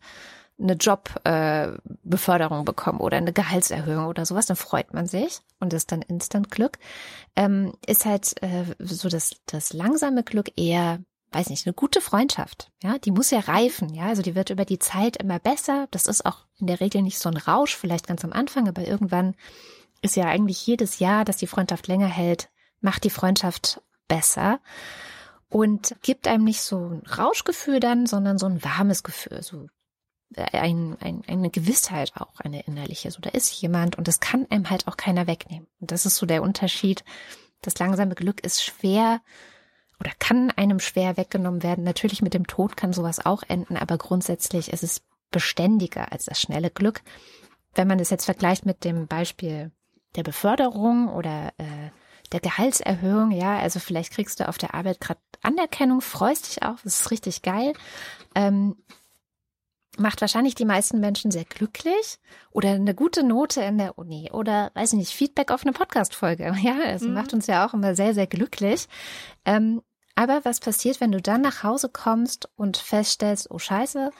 eine Jobbeförderung äh, bekommen oder eine Gehaltserhöhung oder sowas, dann freut man sich und ist dann Instant-Glück, ähm, ist halt äh, so das, das langsame Glück eher weiß nicht, eine gute Freundschaft, ja, die muss ja reifen, ja, also die wird über die Zeit immer besser. Das ist auch in der Regel nicht so ein Rausch, vielleicht ganz am Anfang, aber irgendwann ist ja eigentlich jedes Jahr, dass die Freundschaft länger hält, macht die Freundschaft besser und gibt einem nicht so ein Rauschgefühl dann, sondern so ein warmes Gefühl, so ein, ein, eine Gewissheit auch, eine innerliche. So, da ist jemand und das kann einem halt auch keiner wegnehmen. Und das ist so der Unterschied. Das langsame Glück ist schwer oder kann einem schwer weggenommen werden. Natürlich mit dem Tod kann sowas auch enden, aber grundsätzlich ist es beständiger als das schnelle Glück. Wenn man es jetzt vergleicht mit dem Beispiel der Beförderung oder äh, der Gehaltserhöhung, ja, also vielleicht kriegst du auf der Arbeit gerade Anerkennung, freust dich auch, das ist richtig geil. Ähm, macht wahrscheinlich die meisten Menschen sehr glücklich oder eine gute Note in der Uni oder weiß ich nicht, Feedback auf eine Podcast-Folge. [laughs] Ja, es mhm. macht uns ja auch immer sehr, sehr glücklich. Ähm, aber was passiert, wenn du dann nach Hause kommst und feststellst, oh Scheiße,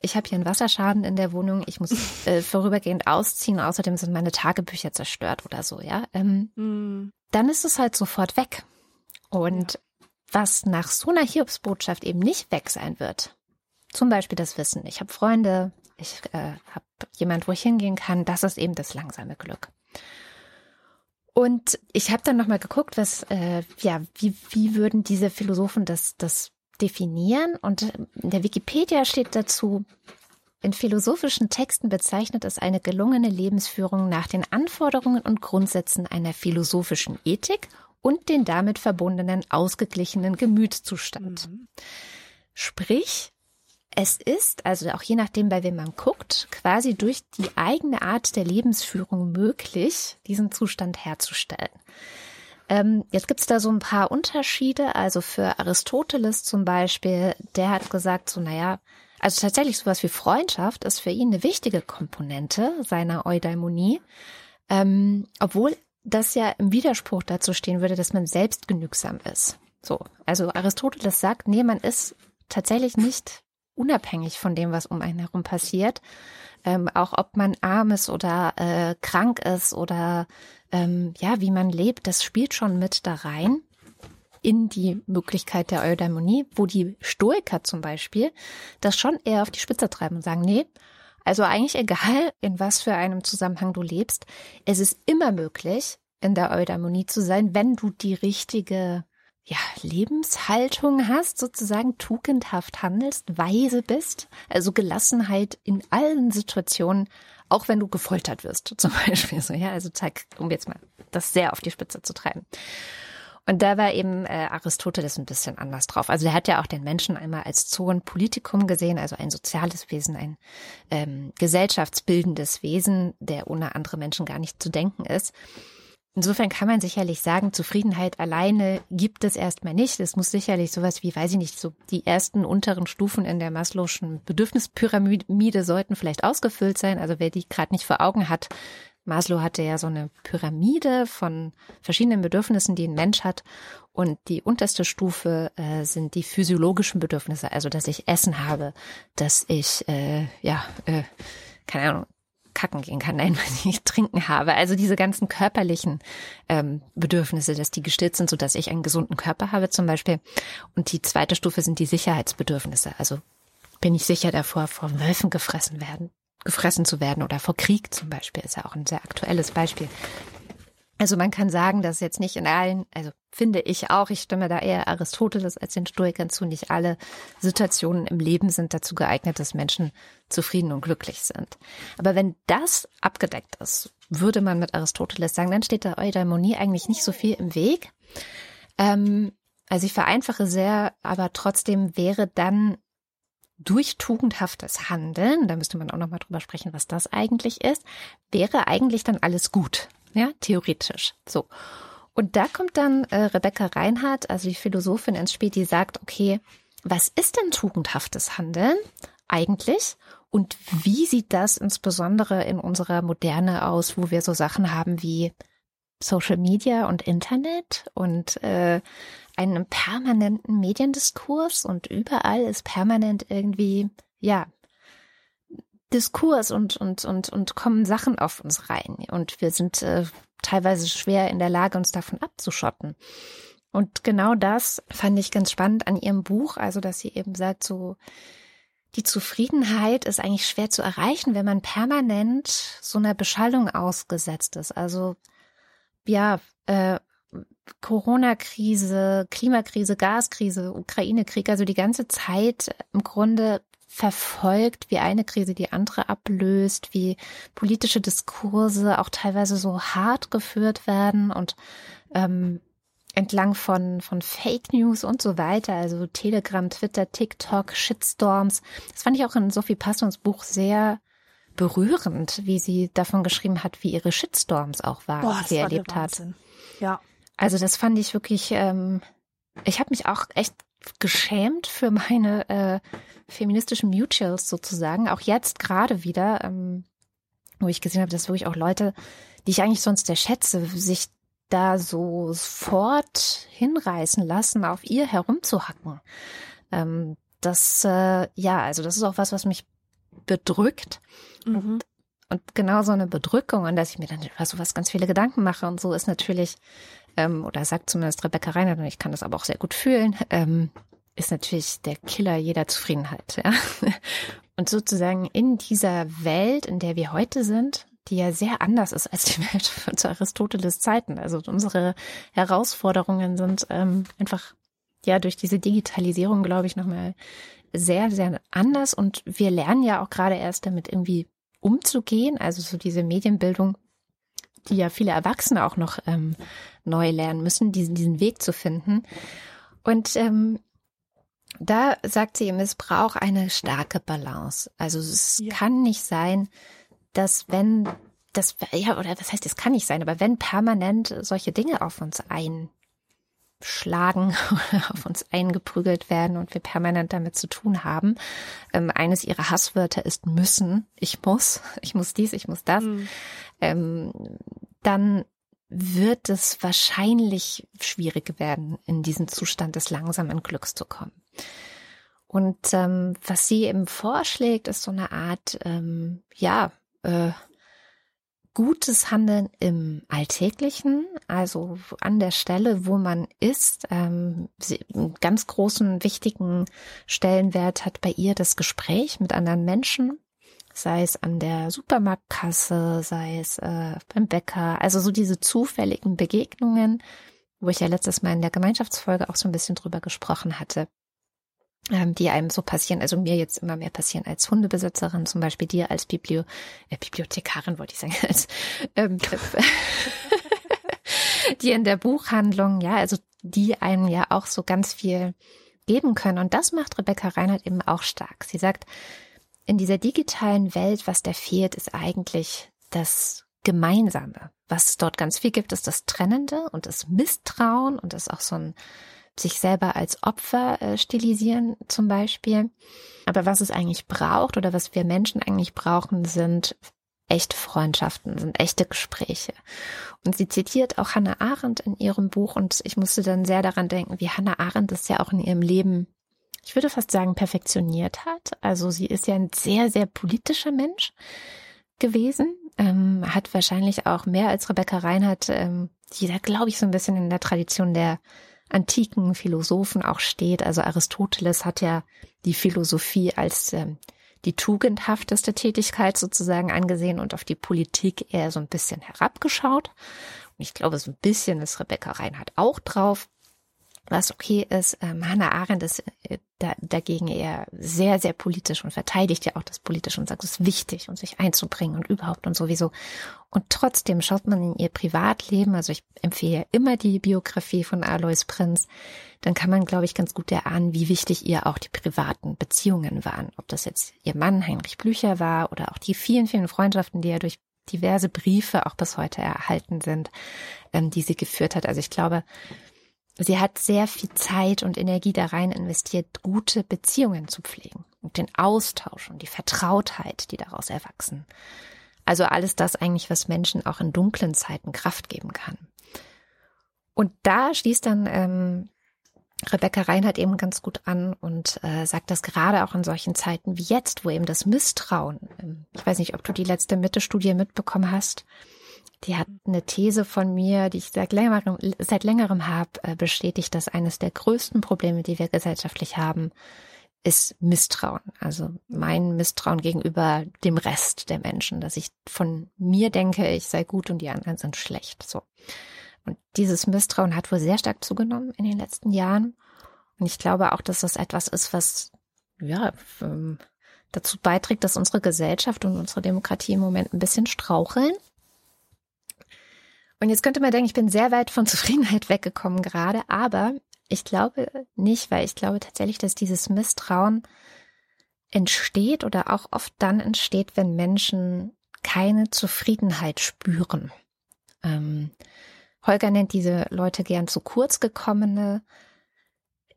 ich habe hier einen Wasserschaden in der Wohnung, ich muss [laughs] äh, vorübergehend ausziehen, außerdem sind meine Tagebücher zerstört oder so, ja. Ähm, mhm. Dann ist es halt sofort weg. Und ja. was nach so einer Hiobsbotschaft eben nicht weg sein wird, zum Beispiel das Wissen, ich habe Freunde, ich äh, habe jemand, wo ich hingehen kann. Das ist eben das langsame Glück. Und ich habe dann nochmal geguckt, was, äh, ja, wie, wie würden diese Philosophen das, das definieren? Und in der Wikipedia steht dazu, in philosophischen Texten bezeichnet es eine gelungene Lebensführung nach den Anforderungen und Grundsätzen einer philosophischen Ethik und den damit verbundenen ausgeglichenen Gemütszustand. Mhm. Sprich, es ist, also auch je nachdem, bei wem man guckt, quasi durch die eigene Art der Lebensführung möglich, diesen Zustand herzustellen. Ähm, jetzt gibt's da so ein paar Unterschiede. Also für Aristoteles zum Beispiel, der hat gesagt, so naja, also tatsächlich sowas wie Freundschaft ist für ihn eine wichtige Komponente seiner Eudaimonie, ähm, obwohl das ja im Widerspruch dazu stehen würde, dass man selbst genügsam ist. So, also Aristoteles sagt, nee, man ist tatsächlich nicht unabhängig von dem, was um einen herum passiert. Ähm, auch ob man arm ist oder äh, krank ist oder ähm, ja, wie man lebt, das spielt schon mit da rein in die Möglichkeit der Eudaimonie, wo die Stoiker zum Beispiel das schon eher auf die Spitze treiben und sagen, nee, also eigentlich egal, in was für einem Zusammenhang du lebst, es ist immer möglich, in der Eudaimonie zu sein, wenn du die richtige ja, Lebenshaltung hast, sozusagen tugendhaft handelst, weise bist, also Gelassenheit in allen Situationen, auch wenn du gefoltert wirst, [laughs] zum Beispiel so, ja, also zeig, um jetzt mal das sehr auf die Spitze zu treiben. Und da war eben äh, Aristoteles ein bisschen anders drauf. Also er hat ja auch den Menschen einmal als Zoon Politikum gesehen, also ein soziales Wesen, ein ähm, gesellschaftsbildendes Wesen, der ohne andere Menschen gar nicht zu denken ist. Insofern kann man sicherlich sagen, Zufriedenheit alleine gibt es erstmal nicht. Es muss sicherlich sowas wie, weiß ich nicht, so die ersten unteren Stufen in der Maslow'schen Bedürfnispyramide sollten vielleicht ausgefüllt sein. Also wer die gerade nicht vor Augen hat, Maslow hatte ja so eine Pyramide von verschiedenen Bedürfnissen, die ein Mensch hat. Und die unterste Stufe äh, sind die physiologischen Bedürfnisse, also dass ich Essen habe, dass ich, äh, ja, äh, keine Ahnung, kacken gehen kann, [laughs] nein, weil ich trinken habe. Also diese ganzen körperlichen ähm, Bedürfnisse, dass die gestillt sind, so dass ich einen gesunden Körper habe zum Beispiel. Und die zweite Stufe sind die Sicherheitsbedürfnisse. Also bin ich sicher davor, von Wölfen gefressen werden, gefressen zu werden oder vor Krieg zum Beispiel ist ja auch ein sehr aktuelles Beispiel. Also man kann sagen, dass jetzt nicht in allen, also finde ich auch, ich stimme da eher Aristoteles als den Stoikern zu, nicht alle Situationen im Leben sind dazu geeignet, dass Menschen zufrieden und glücklich sind. Aber wenn das abgedeckt ist, würde man mit Aristoteles sagen, dann steht der Eudaimonie eigentlich nicht so viel im Weg. Ähm, also ich vereinfache sehr, aber trotzdem wäre dann durch tugendhaftes Handeln, da müsste man auch noch mal drüber sprechen, was das eigentlich ist, wäre eigentlich dann alles gut. Ja, theoretisch. So. Und da kommt dann äh, Rebecca Reinhardt, also die Philosophin ins Spiel, die sagt, okay, was ist denn tugendhaftes Handeln eigentlich? Und wie sieht das insbesondere in unserer Moderne aus, wo wir so Sachen haben wie Social Media und Internet und äh, einen permanenten Mediendiskurs und überall ist permanent irgendwie, ja, Diskurs und, und, und, und kommen Sachen auf uns rein. Und wir sind äh, teilweise schwer in der Lage, uns davon abzuschotten. Und genau das fand ich ganz spannend an ihrem Buch, also dass sie eben sagt, so die Zufriedenheit ist eigentlich schwer zu erreichen, wenn man permanent so einer Beschallung ausgesetzt ist. Also ja, äh, Corona-Krise, Klimakrise, Gaskrise, Ukraine-Krieg, also die ganze Zeit im Grunde verfolgt, wie eine Krise die andere ablöst, wie politische Diskurse auch teilweise so hart geführt werden und ähm, entlang von, von Fake News und so weiter, also Telegram, Twitter, TikTok, Shitstorms. Das fand ich auch in Sophie Passons Buch sehr berührend, wie sie davon geschrieben hat, wie ihre Shitstorms auch waren, Boah, die sie war erlebt hat. Ja. Also das fand ich wirklich, ähm, ich habe mich auch echt geschämt für meine äh, feministischen Mutuals sozusagen. Auch jetzt gerade wieder, ähm, wo ich gesehen habe, dass wirklich auch Leute, die ich eigentlich sonst sehr schätze, sich da so sofort hinreißen lassen, auf ihr herumzuhacken. Ähm, das, äh, ja, also das ist auch was, was mich bedrückt. Mhm. Und, und genau so eine Bedrückung, an dass ich mir dann über sowas ganz viele Gedanken mache und so ist natürlich ähm, oder sagt zumindest Rebecca Reinhardt, und ich kann das aber auch sehr gut fühlen, ähm, ist natürlich der Killer jeder Zufriedenheit. Ja? [laughs] Und sozusagen in dieser Welt, in der wir heute sind, die ja sehr anders ist als die Welt zu Aristoteles Zeiten. Also unsere Herausforderungen sind ähm, einfach ja durch diese Digitalisierung, glaube ich, nochmal sehr, sehr anders. Und wir lernen ja auch gerade erst damit irgendwie umzugehen. Also so diese Medienbildung die ja viele Erwachsene auch noch ähm, neu lernen müssen, diesen, diesen Weg zu finden. Und ähm, da sagt sie, es braucht eine starke Balance. Also es ja. kann nicht sein, dass wenn das, ja, oder das heißt, es kann nicht sein, aber wenn permanent solche Dinge auf uns ein schlagen oder auf uns eingeprügelt werden und wir permanent damit zu tun haben. Ähm, eines ihrer Hasswörter ist müssen. Ich muss, ich muss dies, ich muss das. Mhm. Ähm, dann wird es wahrscheinlich schwierig werden, in diesen Zustand des langsamen Glücks zu kommen. Und ähm, was sie eben vorschlägt, ist so eine Art, ähm, ja, äh, gutes Handeln im Alltäglichen, also an der Stelle, wo man ist. Ähm, einen ganz großen, wichtigen Stellenwert hat bei ihr das Gespräch mit anderen Menschen, sei es an der Supermarktkasse, sei es äh, beim Bäcker, also so diese zufälligen Begegnungen, wo ich ja letztes Mal in der Gemeinschaftsfolge auch so ein bisschen drüber gesprochen hatte ähm, die einem so passieren, also mir jetzt immer mehr passieren als Hundebesitzerin, zum Beispiel dir als Biblio äh, Bibliothekarin, wollte ich sagen, [laughs] als ähm, [laughs] die in der Buchhandlung, ja, also die einem ja auch so ganz viel geben können. Und das macht Rebecca Reinhardt eben auch stark. Sie sagt, in dieser digitalen Welt, was da fehlt, ist eigentlich das Gemeinsame. Was es dort ganz viel gibt, ist das Trennende und das Misstrauen und das auch so ein sich selber als Opfer äh, stilisieren zum Beispiel. Aber was es eigentlich braucht oder was wir Menschen eigentlich brauchen, sind echte Freundschaften, sind echte Gespräche. Und sie zitiert auch Hannah Arendt in ihrem Buch und ich musste dann sehr daran denken, wie Hannah Arendt das ja auch in ihrem Leben, ich würde fast sagen, perfektioniert hat. Also sie ist ja ein sehr, sehr politischer Mensch gewesen, ähm, hat wahrscheinlich auch mehr als Rebecca Reinhardt, ähm, die da glaube ich so ein bisschen in der Tradition der antiken Philosophen auch steht. Also Aristoteles hat ja die Philosophie als ähm, die tugendhafteste Tätigkeit sozusagen angesehen und auf die Politik eher so ein bisschen herabgeschaut. Und ich glaube, so ein bisschen ist Rebecca Reinhardt auch drauf was okay ist. Ähm, Hannah Arendt ist äh, da, dagegen eher sehr, sehr politisch und verteidigt ja auch das Politische und sagt, es ist wichtig und sich einzubringen und überhaupt und sowieso. Und trotzdem schaut man in ihr Privatleben, also ich empfehle immer die Biografie von Alois Prinz, dann kann man, glaube ich, ganz gut erahnen, wie wichtig ihr auch die privaten Beziehungen waren. Ob das jetzt ihr Mann Heinrich Blücher war oder auch die vielen, vielen Freundschaften, die er durch diverse Briefe auch bis heute erhalten sind, ähm, die sie geführt hat. Also ich glaube, Sie hat sehr viel Zeit und Energie da rein investiert, gute Beziehungen zu pflegen und den Austausch und die Vertrautheit, die daraus erwachsen. Also alles das eigentlich, was Menschen auch in dunklen Zeiten Kraft geben kann. Und da schließt dann ähm, Rebecca Reinhardt eben ganz gut an und äh, sagt das gerade auch in solchen Zeiten wie jetzt, wo eben das Misstrauen, ähm, ich weiß nicht, ob du die letzte Mitte-Studie mitbekommen hast, die hat eine These von mir, die ich seit längerem, seit längerem habe, äh, bestätigt, dass eines der größten Probleme, die wir gesellschaftlich haben, ist Misstrauen. Also mein Misstrauen gegenüber dem Rest der Menschen, dass ich von mir denke, ich sei gut und die anderen sind schlecht. So. Und dieses Misstrauen hat wohl sehr stark zugenommen in den letzten Jahren. Und ich glaube auch, dass das etwas ist, was, ja, ähm, dazu beiträgt, dass unsere Gesellschaft und unsere Demokratie im Moment ein bisschen straucheln. Und jetzt könnte man denken, ich bin sehr weit von [laughs] Zufriedenheit weggekommen gerade, aber ich glaube nicht, weil ich glaube tatsächlich, dass dieses Misstrauen entsteht oder auch oft dann entsteht, wenn Menschen keine Zufriedenheit spüren. Ähm, Holger nennt diese Leute gern zu kurz gekommene,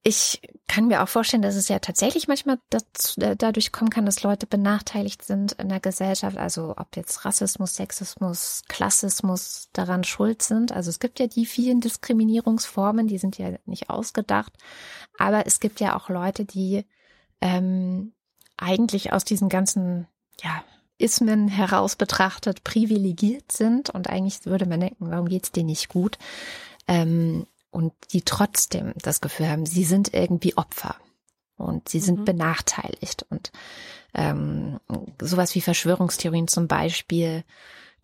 ich kann mir auch vorstellen, dass es ja tatsächlich manchmal dazu, äh, dadurch kommen kann, dass Leute benachteiligt sind in der Gesellschaft. Also ob jetzt Rassismus, Sexismus, Klassismus daran schuld sind. Also es gibt ja die vielen Diskriminierungsformen, die sind ja nicht ausgedacht. Aber es gibt ja auch Leute, die ähm, eigentlich aus diesen ganzen, ja, Ismen heraus betrachtet privilegiert sind und eigentlich würde man denken, warum geht's denen nicht gut? Ähm, und die trotzdem das Gefühl haben, sie sind irgendwie Opfer und sie sind mhm. benachteiligt und ähm, sowas wie Verschwörungstheorien zum Beispiel,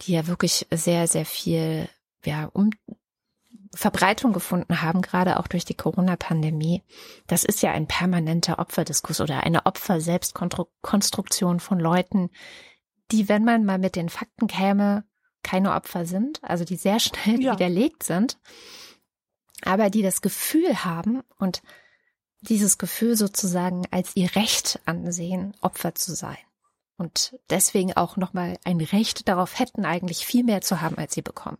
die ja wirklich sehr, sehr viel ja, um Verbreitung gefunden haben, gerade auch durch die Corona-Pandemie. Das ist ja ein permanenter Opferdiskurs oder eine Opfer-Selbstkonstruktion von Leuten, die, wenn man mal mit den Fakten käme, keine Opfer sind, also die sehr schnell ja. widerlegt sind aber die das Gefühl haben und dieses Gefühl sozusagen als ihr Recht ansehen, Opfer zu sein. Und deswegen auch nochmal ein Recht darauf hätten, eigentlich viel mehr zu haben, als sie bekommen.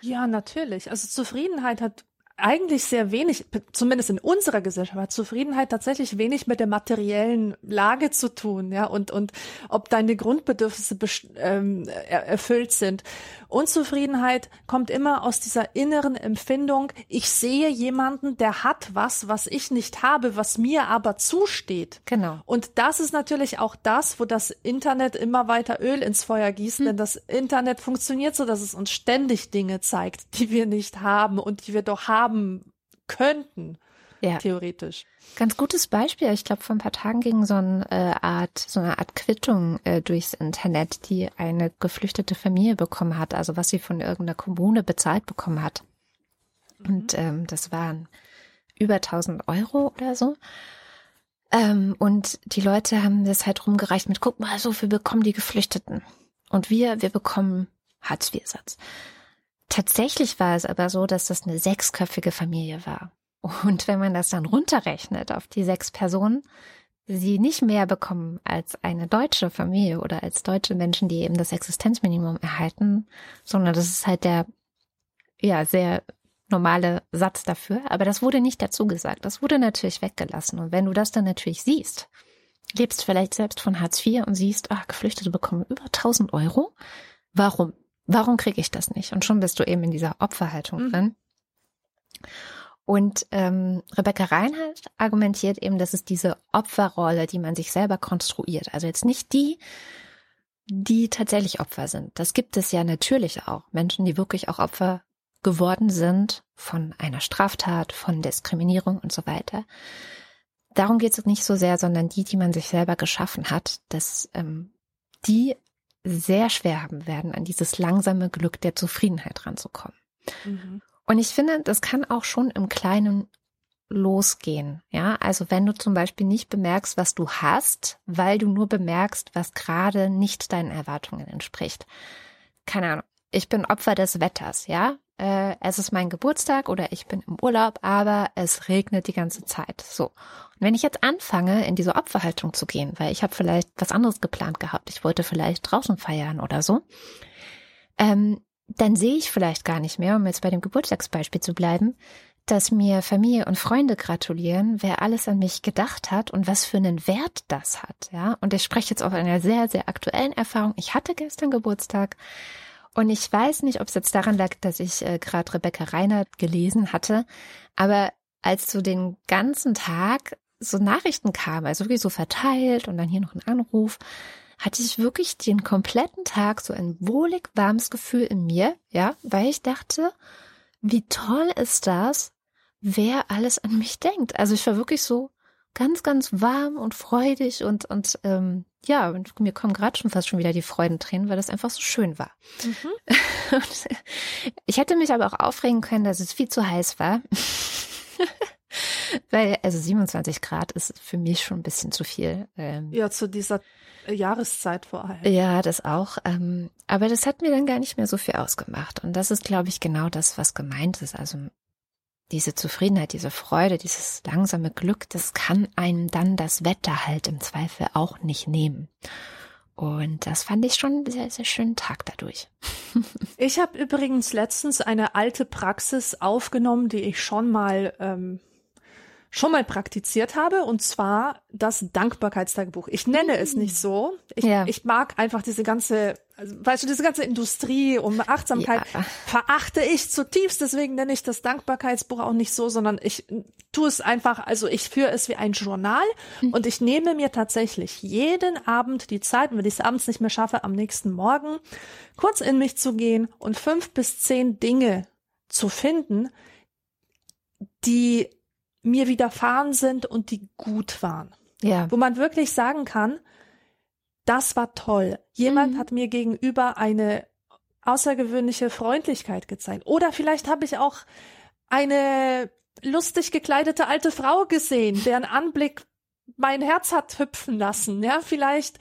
Ja, natürlich. Also Zufriedenheit hat eigentlich sehr wenig, zumindest in unserer Gesellschaft, hat Zufriedenheit tatsächlich wenig mit der materiellen Lage zu tun, ja, und, und ob deine Grundbedürfnisse ähm, erfüllt sind. Unzufriedenheit kommt immer aus dieser inneren Empfindung, ich sehe jemanden, der hat was, was ich nicht habe, was mir aber zusteht. Genau. Und das ist natürlich auch das, wo das Internet immer weiter Öl ins Feuer gießt, hm. denn das Internet funktioniert so, dass es uns ständig Dinge zeigt, die wir nicht haben und die wir doch haben könnten. Ja. Theoretisch. Ganz gutes Beispiel. Ich glaube, vor ein paar Tagen ging so eine äh, Art, so eine Art Quittung äh, durchs Internet, die eine geflüchtete Familie bekommen hat, also was sie von irgendeiner Kommune bezahlt bekommen hat. Mhm. Und ähm, das waren über 1000 Euro oder so. Ähm, und die Leute haben das halt rumgereicht mit, guck mal, so viel bekommen die Geflüchteten. Und wir, wir bekommen Hartz-IV-Satz. Tatsächlich war es aber so, dass das eine sechsköpfige Familie war. Und wenn man das dann runterrechnet auf die sechs Personen, sie nicht mehr bekommen als eine deutsche Familie oder als deutsche Menschen, die eben das Existenzminimum erhalten, sondern das ist halt der, ja, sehr normale Satz dafür. Aber das wurde nicht dazu gesagt. Das wurde natürlich weggelassen. Und wenn du das dann natürlich siehst, lebst vielleicht selbst von Hartz IV und siehst, ach, Geflüchtete bekommen über 1000 Euro. Warum? Warum kriege ich das nicht? Und schon bist du eben in dieser Opferhaltung mhm. drin. Und ähm, Rebecca Reinhardt argumentiert eben, dass es diese Opferrolle, die man sich selber konstruiert, also jetzt nicht die, die tatsächlich Opfer sind. Das gibt es ja natürlich auch. Menschen, die wirklich auch Opfer geworden sind von einer Straftat, von Diskriminierung und so weiter. Darum geht es nicht so sehr, sondern die, die man sich selber geschaffen hat, dass ähm, die sehr schwer haben werden, an dieses langsame Glück der Zufriedenheit ranzukommen. Mhm. Und ich finde, das kann auch schon im Kleinen losgehen. Ja, also wenn du zum Beispiel nicht bemerkst, was du hast, weil du nur bemerkst, was gerade nicht deinen Erwartungen entspricht. Keine Ahnung. Ich bin Opfer des Wetters, ja. Äh, es ist mein Geburtstag oder ich bin im Urlaub, aber es regnet die ganze Zeit. So. Und wenn ich jetzt anfange, in diese Opferhaltung zu gehen, weil ich habe vielleicht was anderes geplant gehabt, ich wollte vielleicht draußen feiern oder so, ähm, dann sehe ich vielleicht gar nicht mehr, um jetzt bei dem Geburtstagsbeispiel zu bleiben, dass mir Familie und Freunde gratulieren, wer alles an mich gedacht hat und was für einen Wert das hat, ja. Und ich spreche jetzt auf einer sehr, sehr aktuellen Erfahrung. Ich hatte gestern Geburtstag und ich weiß nicht, ob es jetzt daran lag, dass ich äh, gerade Rebecca Reinhardt gelesen hatte, aber als so den ganzen Tag so Nachrichten kamen, also wirklich so verteilt und dann hier noch ein Anruf, hatte ich wirklich den kompletten Tag so ein wohlig warmes Gefühl in mir, ja, weil ich dachte, wie toll ist das, wer alles an mich denkt. Also ich war wirklich so ganz, ganz warm und freudig und, und ähm, ja, und mir kommen gerade schon fast schon wieder die Freudentränen, weil das einfach so schön war. Mhm. [laughs] ich hätte mich aber auch aufregen können, dass es viel zu heiß war. [laughs] weil, also 27 Grad ist für mich schon ein bisschen zu viel. Ähm, ja, zu dieser Jahreszeit vor allem. Ja, das auch. Ähm, aber das hat mir dann gar nicht mehr so viel ausgemacht. Und das ist, glaube ich, genau das, was gemeint ist. Also diese Zufriedenheit, diese Freude, dieses langsame Glück, das kann einem dann das Wetter halt im Zweifel auch nicht nehmen. Und das fand ich schon einen sehr, sehr schönen Tag dadurch. ich habe übrigens letztens eine alte Praxis aufgenommen, die ich schon mal ähm, schon mal praktiziert habe, und zwar das Dankbarkeitstagebuch. Ich nenne es nicht so. Ich, ja. ich mag einfach diese ganze, also, weißt du, diese ganze Industrie um Achtsamkeit ja. verachte ich zutiefst. Deswegen nenne ich das Dankbarkeitsbuch auch nicht so, sondern ich tue es einfach, also ich führe es wie ein Journal mhm. und ich nehme mir tatsächlich jeden Abend die Zeit, wenn ich es abends nicht mehr schaffe, am nächsten Morgen kurz in mich zu gehen und fünf bis zehn Dinge zu finden, die mir widerfahren sind und die gut waren. Ja. Wo man wirklich sagen kann, das war toll. Jemand mhm. hat mir gegenüber eine außergewöhnliche Freundlichkeit gezeigt. Oder vielleicht habe ich auch eine lustig gekleidete alte Frau gesehen, deren Anblick mein Herz hat hüpfen lassen. Ja, vielleicht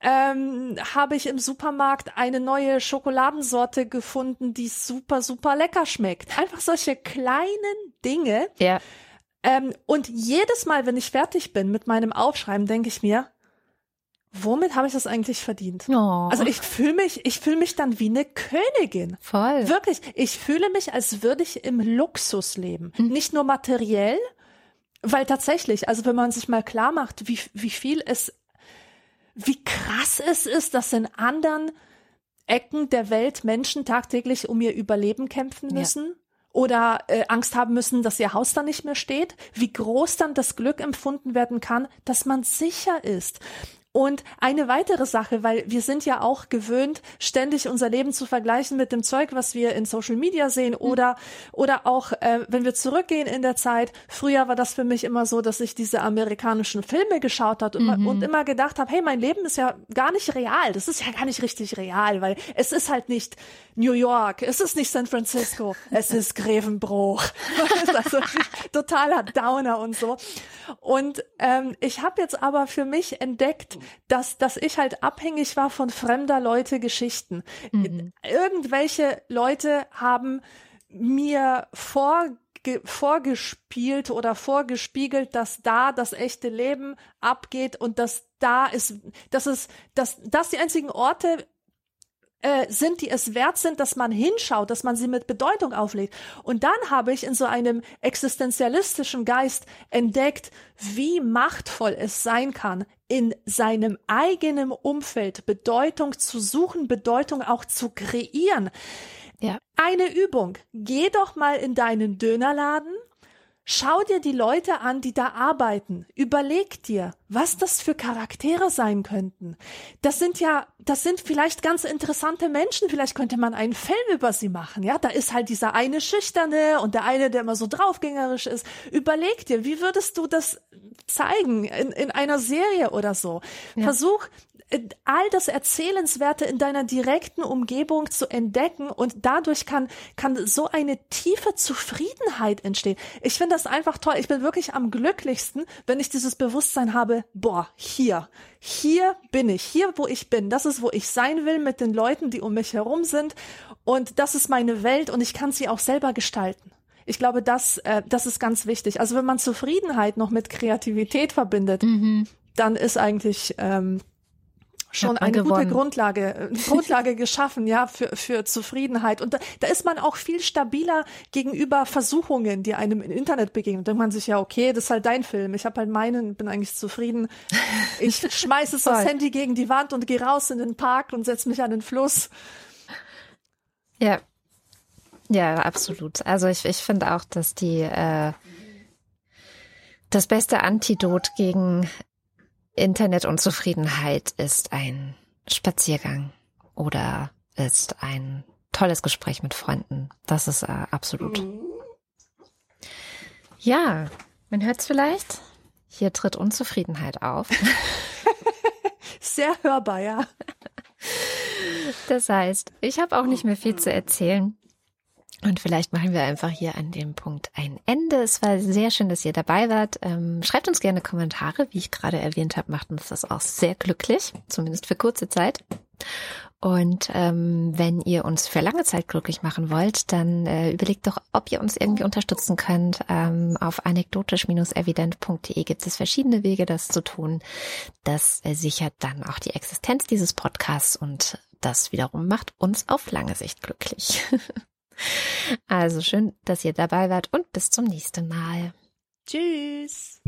ähm, habe ich im Supermarkt eine neue Schokoladensorte gefunden, die super, super lecker schmeckt. Einfach solche kleinen Dinge, ja. Ähm, und jedes Mal, wenn ich fertig bin mit meinem Aufschreiben, denke ich mir, womit habe ich das eigentlich verdient? Oh. Also ich fühle mich, ich fühle mich dann wie eine Königin. Voll. Wirklich, ich fühle mich, als würde ich im Luxus leben. Hm. Nicht nur materiell, weil tatsächlich, also wenn man sich mal klar macht, wie, wie viel es, wie krass es ist, dass in anderen Ecken der Welt Menschen tagtäglich um ihr Überleben kämpfen Ja. Oder äh, Angst haben müssen, dass ihr Haus dann nicht mehr steht, wie groß dann das Glück empfunden werden kann, dass man sicher ist. Und eine weitere Sache, weil wir sind ja auch gewöhnt, ständig unser Leben zu vergleichen mit dem Zeug, was wir in Social Media sehen oder, oder auch, äh, wenn wir zurückgehen in der Zeit. Früher war das für mich immer so, dass ich diese amerikanischen Filme geschaut hat und, und immer gedacht habe, hey, mein Leben ist ja gar nicht real. Das ist ja gar nicht richtig real, weil es ist halt nicht New York, es ist nicht San Francisco, [laughs] es ist Grevenbruch. Also [laughs] totaler Downer und so. Und ähm, ich habe jetzt aber für mich entdeckt, dass, dass ich halt abhängig war von fremder Leute Geschichten. Irgendwelche Leute haben mir vorge vorgespielt oder vorgespiegelt, dass da das echte Leben abgeht und dass da ist, dass es, dass das die einzigen Orte äh, sind, die es wert sind, dass man hinschaut, dass man sie mit Bedeutung auflegt. Und dann habe ich in so einem existenzialistischen Geist entdeckt, wie machtvoll es sein kann, in seinem eigenen Umfeld Bedeutung zu suchen, Bedeutung auch zu kreieren. Ja. Eine Übung. Geh doch mal in deinen Dönerladen Schau dir die Leute an, die da arbeiten. Überleg dir, was das für Charaktere sein könnten. Das sind ja, das sind vielleicht ganz interessante Menschen. Vielleicht könnte man einen Film über sie machen. Ja, da ist halt dieser eine Schüchterne und der eine, der immer so draufgängerisch ist. Überleg dir, wie würdest du das zeigen in, in einer Serie oder so? Ja. Versuch, all das Erzählenswerte in deiner direkten Umgebung zu entdecken und dadurch kann, kann so eine tiefe Zufriedenheit entstehen. Ich finde das einfach toll. Ich bin wirklich am glücklichsten, wenn ich dieses Bewusstsein habe, boah, hier, hier bin ich, hier, wo ich bin. Das ist, wo ich sein will mit den Leuten, die um mich herum sind. Und das ist meine Welt und ich kann sie auch selber gestalten. Ich glaube, das, äh, das ist ganz wichtig. Also wenn man Zufriedenheit noch mit Kreativität verbindet, Mhm. dann ist eigentlich ähm, schon eine gewonnen. gute Grundlage, äh, [laughs] Grundlage geschaffen, ja, für, für Zufriedenheit. Und da, da ist man auch viel stabiler gegenüber Versuchungen, die einem im Internet begegnen. Da denkt man sich ja, okay, das ist halt dein Film. Ich habe halt meinen, bin eigentlich zufrieden. Ich [laughs] schmeiße das. Handy gegen die Wand und gehe raus in den Park und setze mich an den Fluss. Ja. Ja, absolut. Also ich, ich finde auch, dass die äh, das beste Antidot gegen Internetunzufriedenheit ist ein Spaziergang oder ist ein tolles Gespräch mit Freunden. Das ist äh, absolut. Ja, man hört es vielleicht. Hier tritt Unzufriedenheit auf. [laughs] Sehr hörbar, ja. Das heißt, ich habe auch nicht mehr viel zu erzählen. Und vielleicht machen wir einfach hier an dem Punkt ein Ende. Es war sehr schön, dass ihr dabei wart. Ähm, schreibt uns gerne Kommentare. Wie ich gerade erwähnt habe, macht uns das auch sehr glücklich, zumindest für kurze Zeit. Und ähm, wenn ihr uns für lange Zeit glücklich machen wollt, dann äh, überlegt doch, ob ihr uns irgendwie unterstützen könnt. Ähm, auf anekdotisch-evident.de gibt es verschiedene Wege, das zu tun. Das äh, sichert dann auch die Existenz dieses Podcasts und das wiederum macht uns auf lange Sicht glücklich. [laughs] also schön, dass ihr dabei wart und bis zum nächsten Mal. Tschüss.